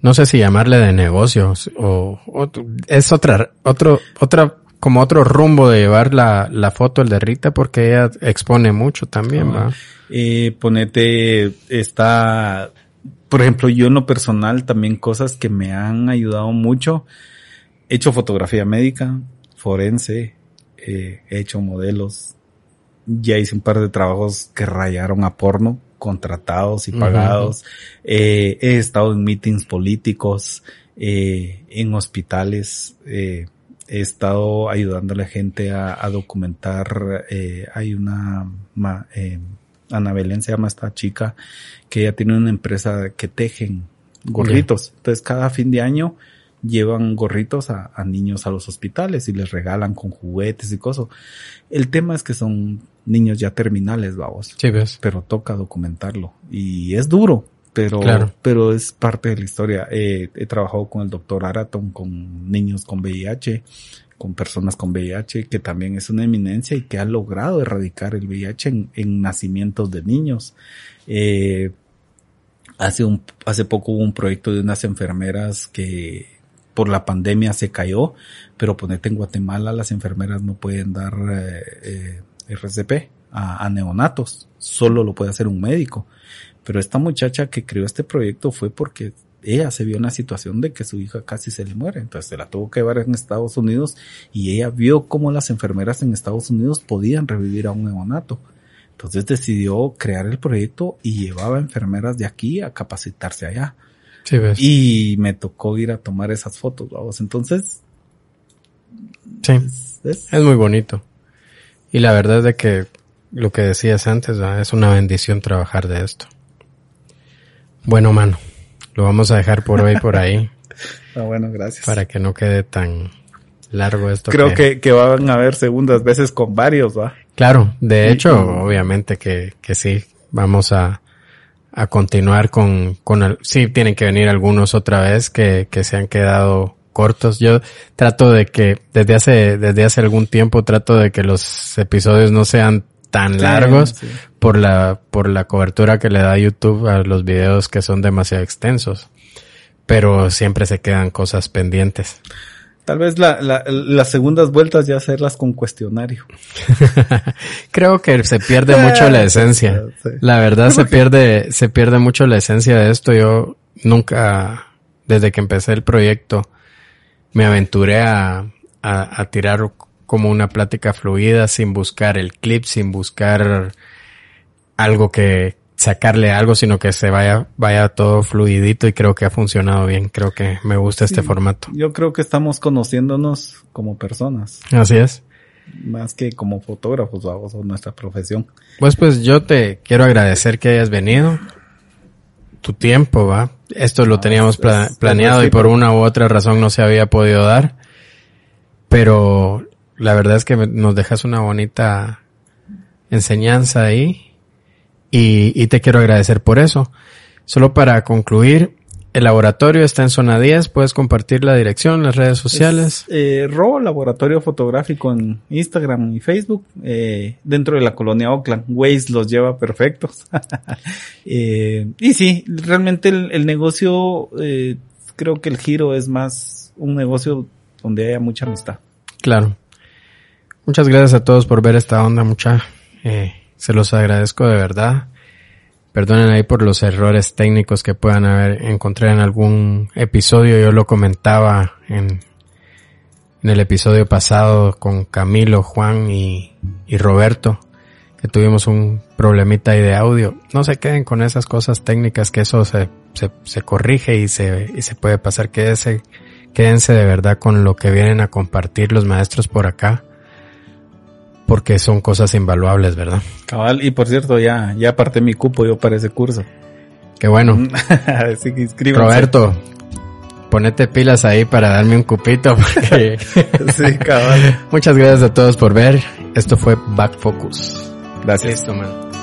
no sé si llamarle de negocios o, o es otra, otro, otra como otro rumbo de llevar la, la foto el de Rita porque ella expone mucho también, ¿va? Eh, ponete, está, por ejemplo, yo en lo personal también cosas que me han ayudado mucho. He hecho fotografía médica, forense, eh, he hecho modelos, ya hice un par de trabajos que rayaron a porno, contratados y pagados, eh, he estado en meetings políticos, eh, en hospitales, eh, he estado ayudando a la gente a, documentar, eh, hay una, eh, Ana Belén se llama esta chica, que ella tiene una empresa que tejen gorritos. Entonces cada fin de año llevan gorritos a, niños a los hospitales y les regalan con juguetes y cosas. El tema es que son niños ya terminales, vamos. Sí, ves. Pero toca documentarlo. Y es duro, pero, pero es parte de la historia. he trabajado con el doctor Araton, con niños con VIH, con personas con VIH, que también es una eminencia y que ha logrado erradicar el VIH en, nacimientos de niños. Eh, hace un, hace poco hubo un proyecto de unas enfermeras que por la pandemia se cayó, pero ponete en Guatemala las enfermeras no pueden dar eh, eh RCP a, a, neonatos, solo lo puede hacer un médico. Pero esta muchacha que creó este proyecto fue porque ella se vio en la situación de que su hija casi se le muere, entonces se la tuvo que llevar en Estados Unidos y ella vio cómo las enfermeras en Estados Unidos podían revivir a un neonato. Entonces decidió crear el proyecto y llevaba enfermeras de aquí a capacitarse allá. Sí, ves. Y me tocó ir a tomar esas fotos, vamos. Entonces. Sí. Es, muy bonito. Y la verdad es de que lo que decías antes, es una bendición trabajar de esto. Bueno, mano. Lo vamos a dejar por hoy por ahí. ah, bueno, gracias. Para que no quede tan largo esto. Creo que, que, van a haber segundas veces con varios, ¿va? Claro, de hecho, obviamente que, que sí, vamos a, a continuar con, con el, sí tienen que venir algunos otra vez que, que se han quedado cortos. Yo trato de que desde hace, desde hace algún tiempo trato de que los episodios no sean tan largos por la por la cobertura que le da YouTube a los videos que son demasiado extensos. Pero siempre se quedan cosas pendientes. Tal vez la, la, las segundas vueltas ya hacerlas con cuestionario. Creo que se pierde mucho la esencia. La verdad se pierde, se pierde mucho la esencia de esto. Yo nunca, desde que empecé el proyecto, me aventuré a, a, a tirar como una plática fluida sin buscar el clip, sin buscar algo que sacarle algo, sino que se vaya, vaya todo fluidito y creo que ha funcionado bien. Creo que me gusta este formato. Yo creo que estamos conociéndonos como personas. Así es. Más que como fotógrafos, o nuestra profesión. Pues pues yo te quiero agradecer que hayas venido. Tu tiempo, va. Esto lo teníamos planeado y por una u otra razón no se había podido dar. Pero la verdad es que nos dejas una bonita enseñanza ahí y, y, te quiero agradecer por eso. Solo para concluir, el laboratorio está en zona 10, puedes compartir la dirección, las redes sociales. eh, RO, Laboratorio Fotográfico en Instagram y Facebook, eh, dentro de la colonia Oakland. Waze los lleva perfectos. eh, y sí, realmente el, el negocio, eh, creo que el giro es más un negocio donde haya mucha amistad. Claro. Muchas gracias a todos por ver esta onda, mucha. Eh, se los agradezco de verdad. Perdonen ahí por los errores técnicos que puedan haber encontrado en algún episodio. Yo lo comentaba en, el episodio pasado con Camilo, Juan y, y Roberto, que tuvimos un problemita ahí de audio. No se queden con esas cosas técnicas, que eso se, se, se corrige y se, y se puede pasar. Quédense, quédense de verdad con lo que vienen a compartir los maestros por acá porque son cosas invaluables, ¿verdad? Cabal, y por cierto, ya, ya aparté mi cupo yo para ese curso. Qué bueno. Así que Roberto, ponete pilas ahí para darme un cupito. Porque... sí, cabal. Muchas gracias a todos por ver. Esto fue Back Focus. Gracias. Listo, man.